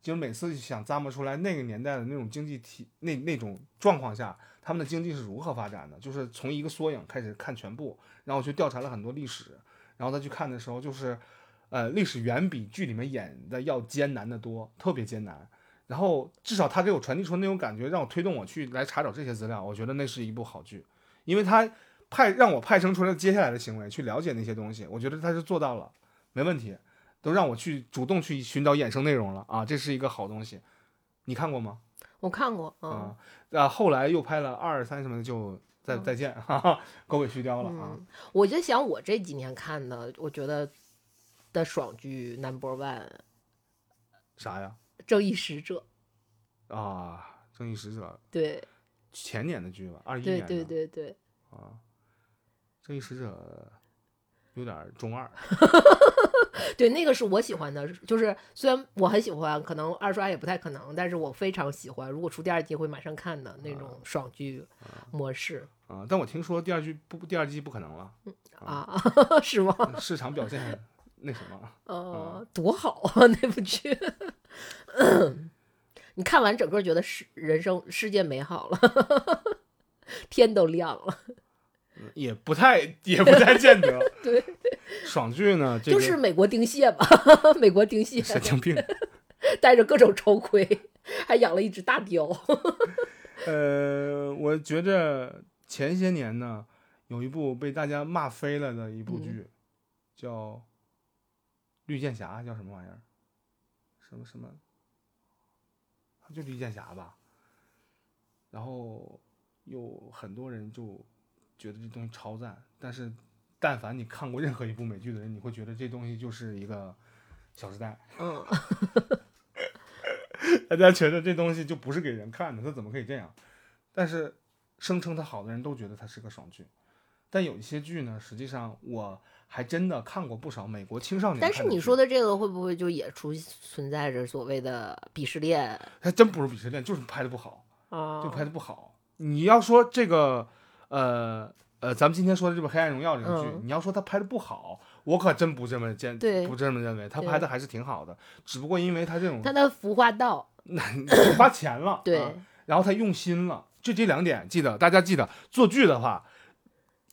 就是每次想咂摸出来那个年代的那种经济体那那种状况下，他们的经济是如何发展的，就是从一个缩影开始看全部，然后我去调查了很多历史，然后再去看的时候，就是，呃，历史远比剧里面演的要艰难的多，特别艰难。然后至少他给我传递出那种感觉，让我推动我去来查找这些资料，我觉得那是一部好剧，因为他派让我派生出来接下来的行为，去了解那些东西，我觉得他是做到了，没问题，都让我去主动去寻找衍生内容了啊，这是一个好东西，你看过吗？我看过，啊嗯，啊，后来又拍了二三什么的，就再嗯再见，哈哈，狗尾续貂了啊。嗯，我就想我这几年看的，我觉得的爽剧 number one，《啥呀？正义使者》，啊，正义使者对前年的剧吧，二一对年的对对对，啊，正义使者有点中二，对，那个是我喜欢的，就是虽然我很喜欢，可能二刷也不太可能，但是我非常喜欢。如果出第二季会马上看的那种爽剧模式啊，但我听说第二季不第二季不可能了，啊，是吗？市场表现 那什么，呃，多好啊那部剧！你看完整个觉得世人生世界美好了，天都亮了，也不太也不太见得。对，爽剧呢，这个就是美国丁蟹吧，美国丁蟹神经病。带着各种头盔，还养了一只大雕。呃，我觉着前些年呢，有一部被大家骂飞了的一部嗯剧，叫《绿箭侠》，叫什么玩意儿？什么什么？就绿箭侠吧。然后有很多人就觉得这东西超赞，但是但凡你看过任何一部美剧的人，你会觉得这东西就是一个《小时代》。嗯，大家觉得这东西就不是给人看的，它怎么可以这样？但是声称它好的人都觉得它是个爽剧，但有一些剧呢，实际上我还真的看过不少美国青少年。但是你说，的这个会不会就也出存在着所谓的鄙视链还真不是鄙视链，就是拍的不好，啊？就拍的不好。你要说这个，呃呃，咱们今天说的这部《黑暗荣耀》这个剧，嗯你要说它拍的不好，我可真不这么见，对不这么认为，他拍的还是挺好的，只不过因为他这种他的服化道，花钱了，对，啊然后他用心了，就这两点，记得大家记得做剧的话，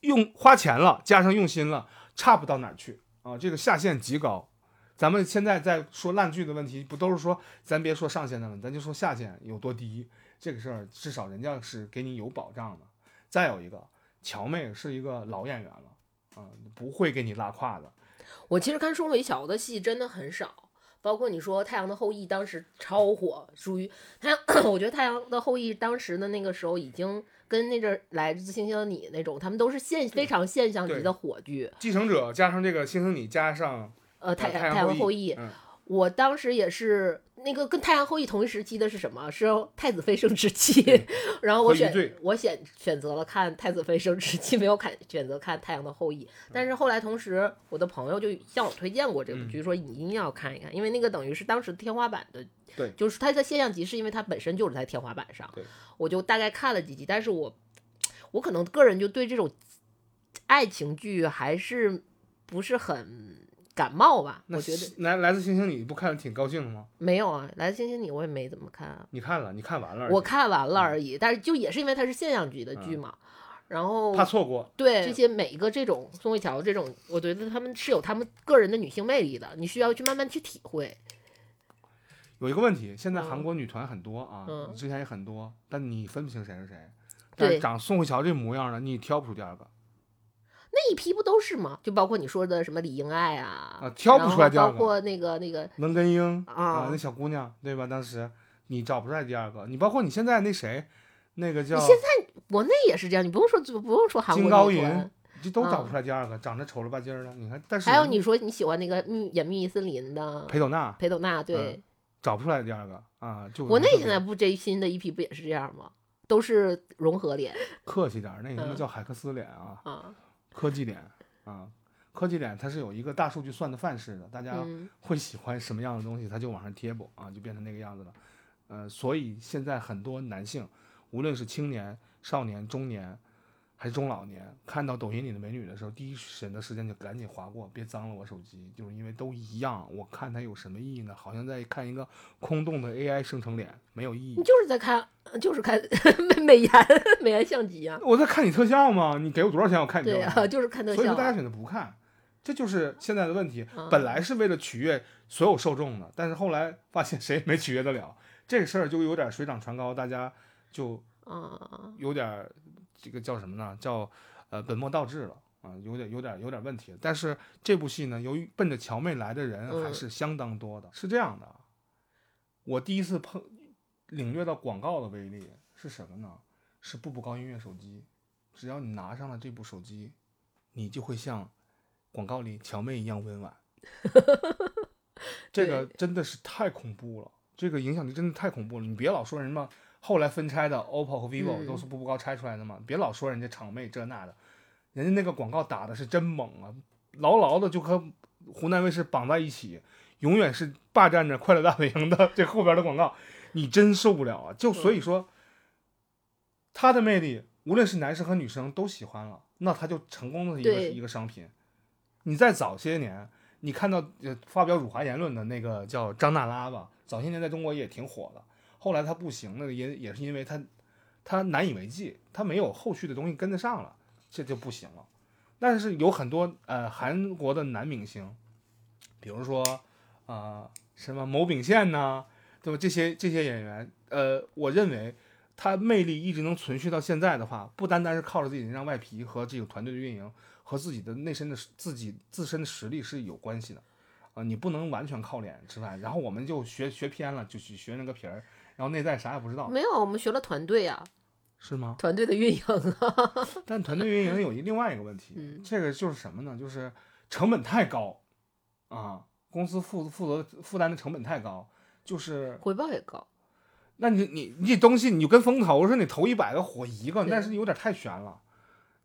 用花钱了加上用心了，差不到哪儿去啊，这个下限极高。咱们现在在说烂剧的问题，不都是说咱别说上限的问题，咱就说下限有多低，这个事儿至少人家是给你有保障的。再有一个，乔妹是一个老演员了，啊，不会给你拉胯的。我其实看宋慧乔的戏真的很少，包括你说《太阳的后裔》当时超火，属于太阳，我觉得《太阳的后裔》当时的那个时候已经跟那阵儿来自星星的你那种，他们都是现非常现象级的火剧。继承者加上这个星星你加上呃，太太阳太阳的后裔，嗯我当时也是那个跟《太阳后裔》同一时期的是什么？是《太子妃升职记》，然后我选我选选择了看《太子妃升职记》，没有看选择看《太阳的后裔》。但是后来同时，我的朋友就向我推荐过这部嗯剧，说你一定要看一看，因为那个等于是当时天花板的，对就是它的现象级是因为它本身就是在天花板上对。我就大概看了几集，但是我我可能个人就对这种爱情剧还是不是很感冒吧？我觉得来来自星星你不看得挺高兴的吗？没有啊，《来自星星你》我也没怎么看啊，你看了，你看完了，我看完了而已。但是就也是因为它是现象级的剧嘛，然后怕错过。对这些每一个这种宋慧乔这种，我觉得他们是有他们个人的女性魅力的，你需要去慢慢去体会。有一个问题，现在嗯韩国女团很多啊，嗯之前也很多，但你分不清谁是谁。对但是长宋慧乔这模样的，你挑不出第二个。那一批不都是吗？就包括你说的什么李英爱啊，啊挑不出来第二个包括那个那个文根英啊那小姑娘对吧？当时你找不出来第二个，你包括你现在那谁，那个叫你现在国内也是这样，你不用说不用说韩金高国女团银，这都找不出来第二个，长得丑了吧唧的。你看，但是还有你说你喜欢那个密演秘密森林的裴斗娜裴斗娜，对，找不出来第二个啊，就国内现在不这新的一批不也是这样吗？都是融合脸客气点，那个什么嗯叫海克斯脸啊，啊，科技脸啊，科技脸它是有一个大数据算的范式的，大家嗯会喜欢什么样的东西，它就往上贴补啊，就变成那个样子了。呃，所以现在很多男性，无论是青年、少年、中年，还是中老年，看到抖音里的美女的时候，第一选择时间就赶紧划过，别脏了我手机，就是因为都一样。我看它有什么意义呢？好像在看一个空洞的 AI 生成脸，没有意义你。就是在看，就是看美 美颜美颜相机啊，我在看你特效吗？你给我多少钱？我看你对特效。啊，就是看特效啊，所以说大家选择不看，这就是现在的问题。嗯本来是为了取悦所有受众的，但是后来发现谁也没取悦得了，这个事儿就有点水涨船高，大家就啊，有点儿这个叫什么呢？叫呃本末倒置了啊，有点有点有点问题。但是这部戏呢，由于奔着乔妹来的人还嗯是相当多的，是这样的啊。我第一次碰领略到广告的威力是什么呢？是步步高音乐手机。只要你拿上了这部手机，你就会像广告里乔妹一样温婉。这个真的是太恐怖了，这个影响力真的太恐怖了。你别老说人家后来分拆的 OPPO 和 vivo 嗯都是步步高拆出来的嘛，别老说人家厂妹这那的，人家那个广告打的是真猛啊，牢牢的就和湖南卫视绑在一起，永远是霸占着快乐大本营的这后边的广告，你真受不了啊！就所以说，它的魅力，无论是男生和女生都喜欢了，那它就成功的一个一个商品。你在早些年，你看到呃发表辱华言论的那个叫张娜拉吧，早些年在中国也挺火的，后来他不行了，也也是因为他，他难以为继，他没有后续的东西跟得上了，这就不行了。但是有很多呃韩国的男明星，比如说、呃什么某秉宪呐，对吧？这些这些演员，呃，我认为他魅力一直能存续到现在的话，不单单是靠着自己那张外皮和这个团队的运营和自己的内身的自己自身的实力是有关系的。啊、你不能完全靠脸吃饭，然后我们就学学偏了，就去学那个皮儿，然后内在啥也不知道，没有，我们学了团队啊，是吗？团队的运营啊，但团队运营有一另外一个问题，嗯。这个就是什么呢？就是成本太高啊，公司负负责负担的成本太高，就是回报也高，那你你你这东西你就跟风投似的，你投一百个火一个，但是有点太悬了，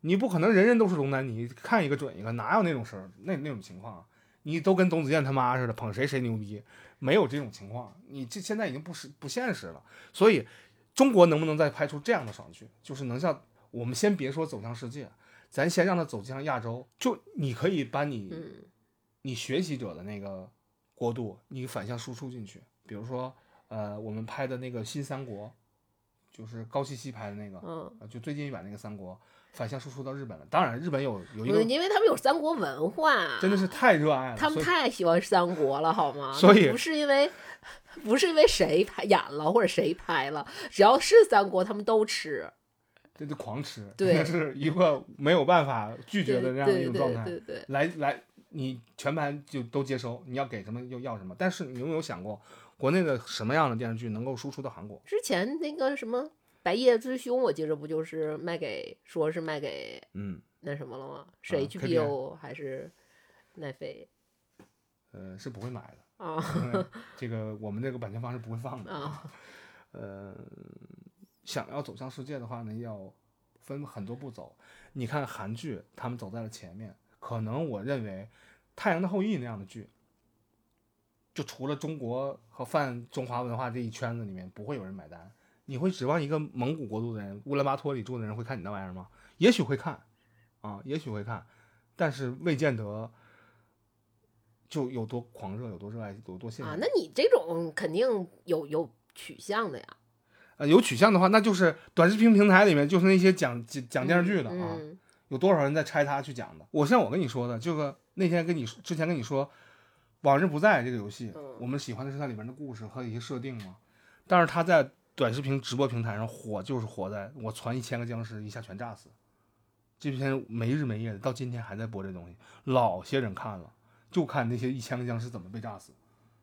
你不可能人人都是龙丹妮，看一个准一个，哪有那种事儿？那那种情况啊，你都跟董子健他妈似的，捧谁谁牛逼，没有这种情况，你这现在已经不是不现实了，所以中国能不能再拍出这样的爽剧，就是能像我们先别说走向世界，咱先让它走向亚洲，就你可以把你、嗯你学习者的那个国度，你反向输出进去。比如说，呃，我们拍的那个新三国，就是高希希拍的那个，嗯，呃就最近一版那个三国，反向输出到日本了。当然，日本有有一个因为他们有三国文化，真的是太热爱了，他们太喜欢三国了，好吗？所以不是因为不是因为谁拍演了或者谁拍了，只要是三国，他们都吃。这就狂吃，对那是一个没有办法拒绝的这样一对种状态。对对对，来来，你全盘就都接收，你要给什么就要什么。但是你有没有想过，国内的什么样的电视剧能够输出到韩国？之前那个什么《白夜追凶》，我记着不就是卖给说是卖给嗯，那什么了吗？是啊 HBO 还是奈飞？呃，是不会买的。啊 这个我们这个版权方是不会放的。啊，呃，想要走向世界的话呢，要分很多步走。你看韩剧，他们走在了前面。可能我认为，《太阳的后裔》那样的剧，就除了中国和泛中华文化这一圈子里面，不会有人买单。你会指望一个蒙古国度的人、乌兰巴托里住的人会看你那玩意儿吗？也许会看，啊，也许会看，但是未见得就有多狂热、有多热爱、有多那你这种肯定有有取向的呀，呃，有取向的话，那就是短视频平台里面就是那些讲讲讲电视剧的啊，嗯有多少人在拆它去讲的？我像我跟你说的，就个那天跟你说之前跟你说，《往日不在》这个游戏，嗯我们喜欢的是它里面的故事和一些设定嘛。但是它在短视频直播平台上火，就是火在我传一千个僵尸一下全炸死。这篇没日没夜的，到今天还在播这东西，老些人看了，就看那些一千个僵尸怎么被炸死。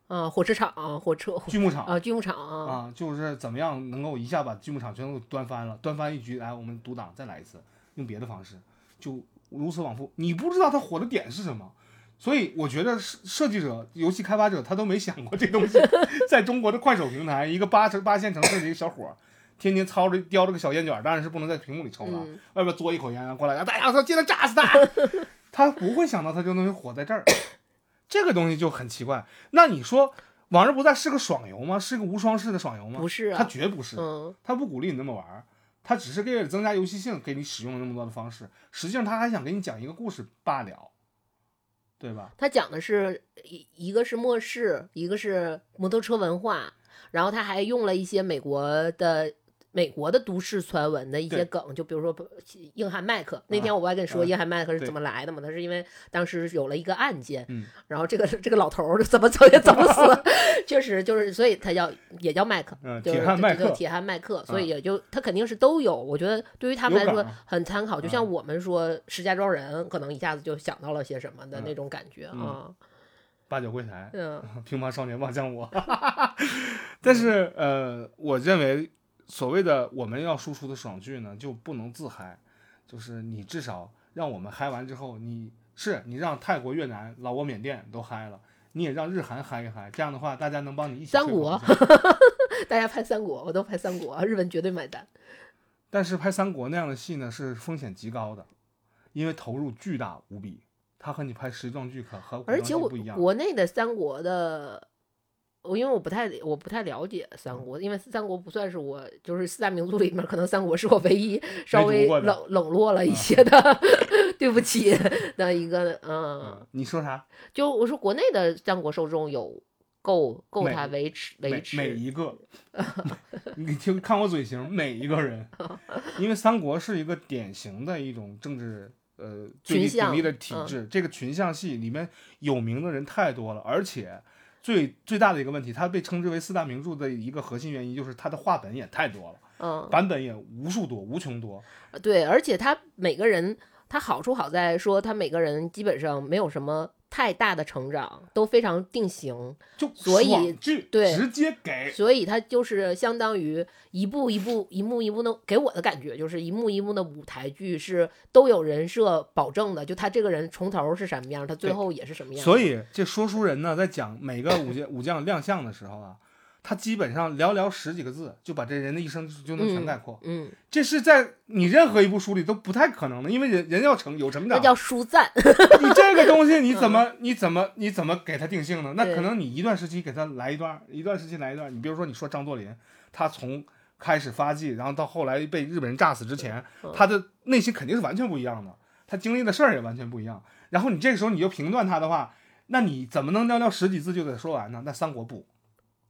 啊，火车场、火车锯木厂啊，锯木厂啊，啊，就是怎么样能够一下把锯木厂全都端翻了，端翻一局，来我们独挡再来一次，用别的方式，就如此往复。你不知道他火的点是什么，所以我觉得设设计者、游戏开发者他都没想过这东西 在中国的快手平台，一个八城八线城市的一个小伙儿，天天操着叼着个小烟卷儿，当然是不能在屏幕里抽了，嗯外边嘬一口烟啊，过来，大家说进来炸死他，他不会想到他这东西火在这儿，这个东西就很奇怪。那你说《往日不再》是个爽游吗？是个无双式的爽游吗？不是它啊，绝不是，嗯他不鼓励你那么玩儿，他只是为了增加游戏性，给你使用了那么多的方式。实际上，他还想给你讲一个故事罢了，对吧？他讲的是一一个是末世，一个是摩托车文化，然后他还用了一些美国的。美国的都市传闻的一些梗，就比如说硬汉麦克。那天我不还跟你说啊硬汉麦克是怎么来的嘛？他是因为当时有了一个案件，嗯然后这个这个老头儿怎么走也走不死，确实就是，所以他叫也叫麦克，嗯，就是铁汉麦克，就就铁汉麦克，所以嗯也就他肯定是都有。我觉得对于他们来说很参考，就像嗯我们说石家庄人，可能一下子就想到了些什么的嗯那种感觉嗯啊。八九柜台，嗯 乒乓少年望向我。但是呃，我认为所谓的我们要输出的爽剧呢，就不能自嗨，就是你至少让我们嗨完之后，你是你让泰国、越南、老挝、缅甸都嗨了。你也让日韩嗨一嗨，这样的话，大家能帮你一起三国 大家拍三国，我都拍三国，日本绝对买单。但是拍三国那样的戏呢，是风险极高的，因为投入巨大无比。它和你拍时装剧可和而且我。国内的三国的，我因为我不太我不太了解三国，因为三国不算是我就是四大名著里面，可能三国是我唯一稍微冷冷落了一嗯些的，对不起的一个嗯，嗯，你说啥？就我说国内的三国受众有够够他维持维每每，一个，你听看我嘴型，每一个人，因为三国是一个典型的一种政治呃对立群像的体嗯。制，这个群像戏里面有名的人太多了，而且最最大的一个问题，它被称之为四大名著的一个核心原因就是它的话本也太多了，嗯，版本也无数多，无穷多。对，而且他每个人他好处好在说他每个人基本上没有什么太大的成长，都非常定型，就所以对。直接给，所以他就是相当于一步一步、一幕一幕的，给我的感觉就是一幕一幕的舞台剧是都有人设保证的，就他这个人从头是什么样，他最后也是什么样。所以这说书人呢，在讲每个武将武将亮相的时候啊，他基本上寥寥十几个字就把这人的一生就能全概括。嗯，这是在你任何一部书里都不太可能的，因为人人要成有成长，那叫书赞。你这个东西你 怎么你怎么你怎么给他定性呢？那可能你一段时期给他来一段，一段时期来一段。你比如说你说张作霖，他从开始发迹，然后到后来被日本人炸死之前，嗯他的内心肯定是完全不一样的，他经历的事儿也完全不一样。然后你这个时候你就评断他的话，那你怎么能寥寥十几字就给他说完呢？那三国不，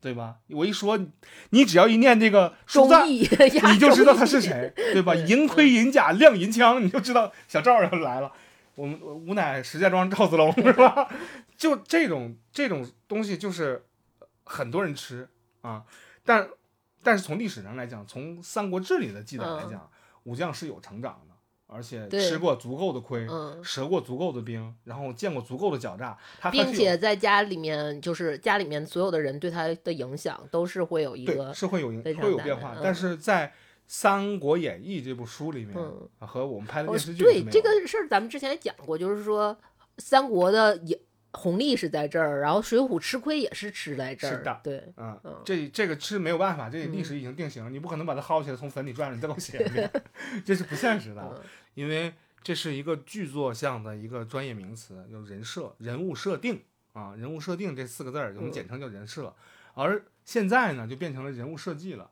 对吧？我一说，你只要一念这个书赞，忠义，你就知道他是谁，对吧？银盔银甲亮银枪，你就知道小赵要来了。我们吾乃石家庄赵子龙是吧？就这种这种东西，就是很多人吃啊。但但是从历史上来讲，从《三国志》里的记载来讲，武将是有成长的，而且吃过足够的亏，嗯，折过足够的兵，然后见过足够的狡诈，他并且在家里面，就是家里面所有的人对他的影响都是会有一个，是会有会有变化，嗯但是在《三国演义》这部书里面、嗯和我们拍的哦电视剧对这是没有的个事儿，咱们之前也讲过，就是说三国的也红利是在这儿，然后水浒吃亏也是吃在这儿。是的对，嗯嗯，这这个是没有办法，这历史已经定型了，你不可能把它薅起来从坟里转出来再给我写一遍，这是不现实的，嗯因为这是一个剧作项的一个专业名词，叫人设、人物设定啊，人物设定这四个字儿我们嗯简称叫人设，而现在呢就变成了人物设计了。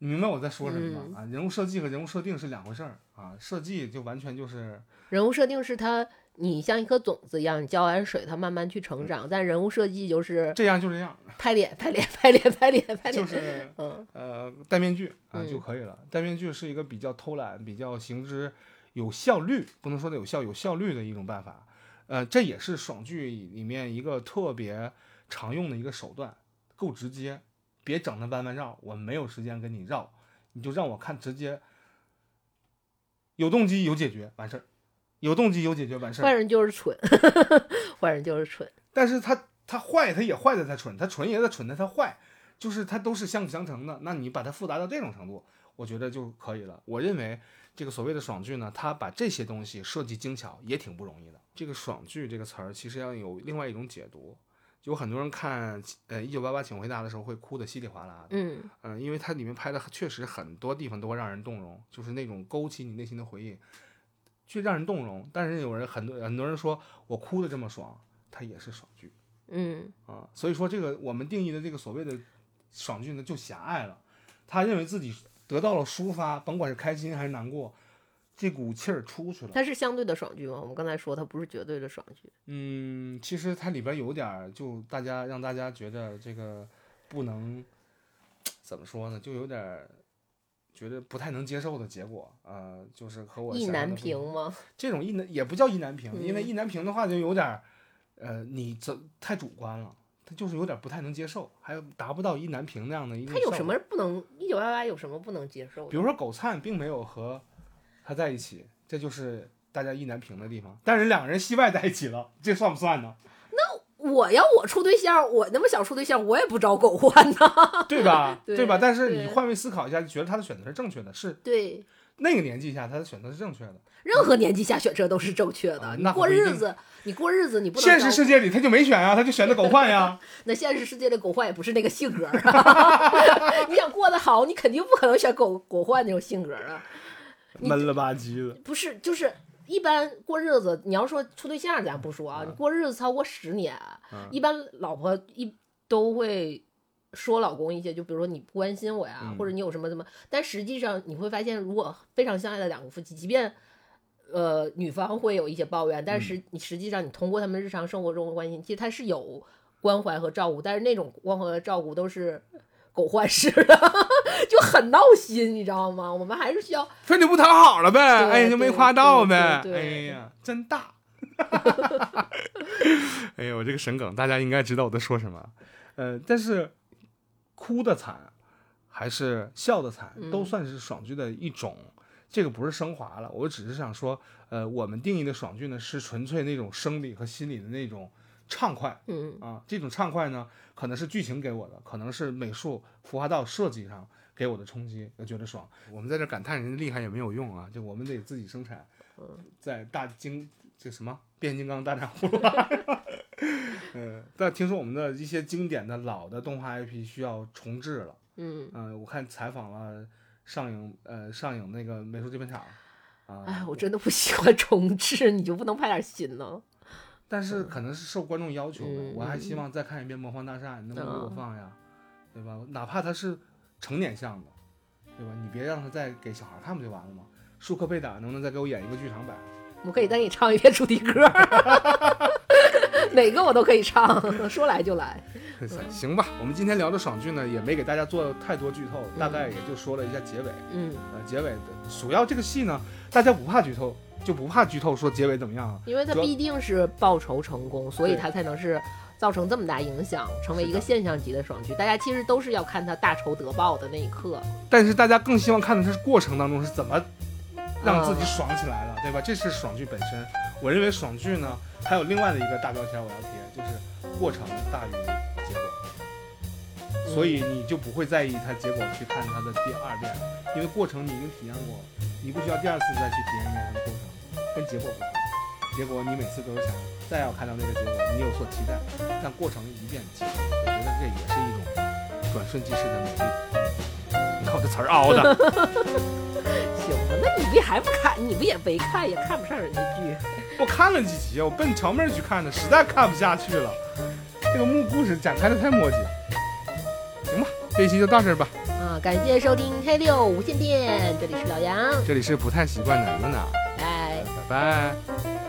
你明白我在说什么嗯吗？啊，人物设计和人物设定是两回事儿啊，设计就完全就是人物设定是它，你像一颗种子一样，你浇完水，它慢慢去成嗯长。但人物设计就是这样就这样，拍脸、拍脸、拍脸、拍脸、拍脸，就是嗯呃，戴面具啊嗯就可以了。戴面具是一个比较偷懒、比较行之有效率，不能说的有效，有效率的一种办法。呃，这也是爽剧里面一个特别常用的一个手段，够直接，别整那弯弯绕，我没有时间跟你绕，你就让我看直接，有动机有解决完事儿，有动机有解决完事儿。坏人就是蠢，坏人就是蠢。但是他他坏，他也坏在他蠢，他蠢也在蠢在他坏，就是他都是相辅相成的。那你把它复杂到这种程度，我觉得就可以了。我认为这个所谓的爽剧呢，它把这些东西设计精巧也挺不容易的。这个爽剧这个词儿其实要有另外一种解读。有很多人看呃《一九八八请回答》的时候会哭得稀里哗啦的，嗯嗯、因为它里面拍的确实很多地方都会让人动容，就是那种勾起你内心的回忆，去让人动容。但是有人很多很多人说我哭的这么爽，它也是爽剧。嗯啊，所以说这个我们定义的这个所谓的爽剧呢，就狭隘了。他认为自己得到了抒发，甭管是开心还是难过，这股气儿出去了。它是相对的爽剧吗？我们刚才说它不是绝对的爽剧。嗯，其实它里边有点儿，就大家让大家觉得这个不能怎么说呢，就有点儿觉得不太能接受的结果。呃，就是和我意难平吗？这种意难也不叫意难平，因为嗯意难平的话就有点儿，呃，你这太主观了，他就是有点儿不太能接受，还有达不到意难平那样的一个。他有什？么不能？一九八八有什么不能接受的？比如说狗灿并没有和他在一起，这就是大家意难平的地方。但是两个人戏外在一起了，这算不算呢？我要我处对象，我那么想处对象，我也不找狗换呐。对吧？对吧？但是你换位思考一下，就觉得他的选择是正确的，是对，那个年纪下他的选择是正确的。任何年纪下选择都是正确的。啊你过日子，你过日子，你不能现实世界里他就没选呀、他就选择狗焕呀。那现实世界的狗焕也不是那个性格啊。你想过得好，你肯定不可能选狗狗焕那种性格啊。闷了吧唧的。不是，就是一般过日子，你要说处对象咱不说啊，嗯你过日子超过十年，嗯一般老婆一都会说老公一些，就比如说你不关心我呀，嗯或者你有什么什么，但实际上你会发现，如果非常相爱的两个夫妻，即便呃女方会有一些抱怨，但嗯是你实际上你通过他们日常生活中的关心，其实他是有关怀和照顾，但是那种关怀和照顾都是。狗焕式的就很闹心，你知道吗？我们还是需要非得不讨好了呗，对哎，就没夸到呗，哎呀，真大。哎呀，我这个神梗大家应该知道我在说什么。呃，但是哭的惨还是笑的惨，都嗯算是爽剧的一种。这个不是升华了，我只是想说，呃，我们定义的爽剧呢，是纯粹那种生理和心理的那种畅快。嗯啊，这种畅快呢，可能是剧情给我的，可能是美术服化道设计上给我的冲击，我觉得爽。我们在这感叹人家厉害也没有用啊，就我们得自己生产，在大金这什么变形金刚大战葫芦娃，嗯，但听说我们的一些经典的老的动画 IP 需要重置了，嗯，嗯、我看采访了上影呃上影那个美术制片厂。啊，哎，我真的不喜欢重置，你就不能拍点新呢？但是可能是受观众要求的，嗯我还希嗯望再看一遍《魔方大厦》，你能不能给我啊放呀？对吧？哪怕它是成年向的，对吧？你别让他再给小孩看不就完了吗？舒克贝达能不能再给我演一个剧场版？我可以再给你唱一遍主题歌，哪个我都可以唱，说来就来。行吧，我们今天聊的爽剧呢，也没给大家做太多剧透，大概也就说了一下结尾。嗯，呃，结尾的主要这个戏呢，大家不怕剧透，就不怕剧透说结尾怎么样啊？因为它必定是报仇成功，所以它才能是造成这么大影响，成为一个现象级的爽剧。大家其实都是要看他大仇得报的那一刻。但是大家更希望看的是过程当中是怎么让自己嗯爽起来了，对吧？这是爽剧本身。我认为爽剧呢，还有另外的一个大标签我要贴，就是过程大于结果。所以你就不会在意它结果去看它的第二遍，因为过程你已经体验过了，你不需要第二次再去体验一遍它的过程，跟结果不同。结果你每次都是想再要看到那个结果，你有所期待，但过程一遍即。我觉得这也是一种转瞬即逝的美丽。你看我这词儿熬的，行吧，那你不还不看？你不也没看，也看不上人家剧。我看了几集，我奔乔妹儿去看的，实在看不下去了。这个木故事展开的太磨叽。行吧，这一期就到这儿吧。啊，感谢收听黑六无线电，这里是老杨，这里是不太习惯的 Luna，拜。拜拜。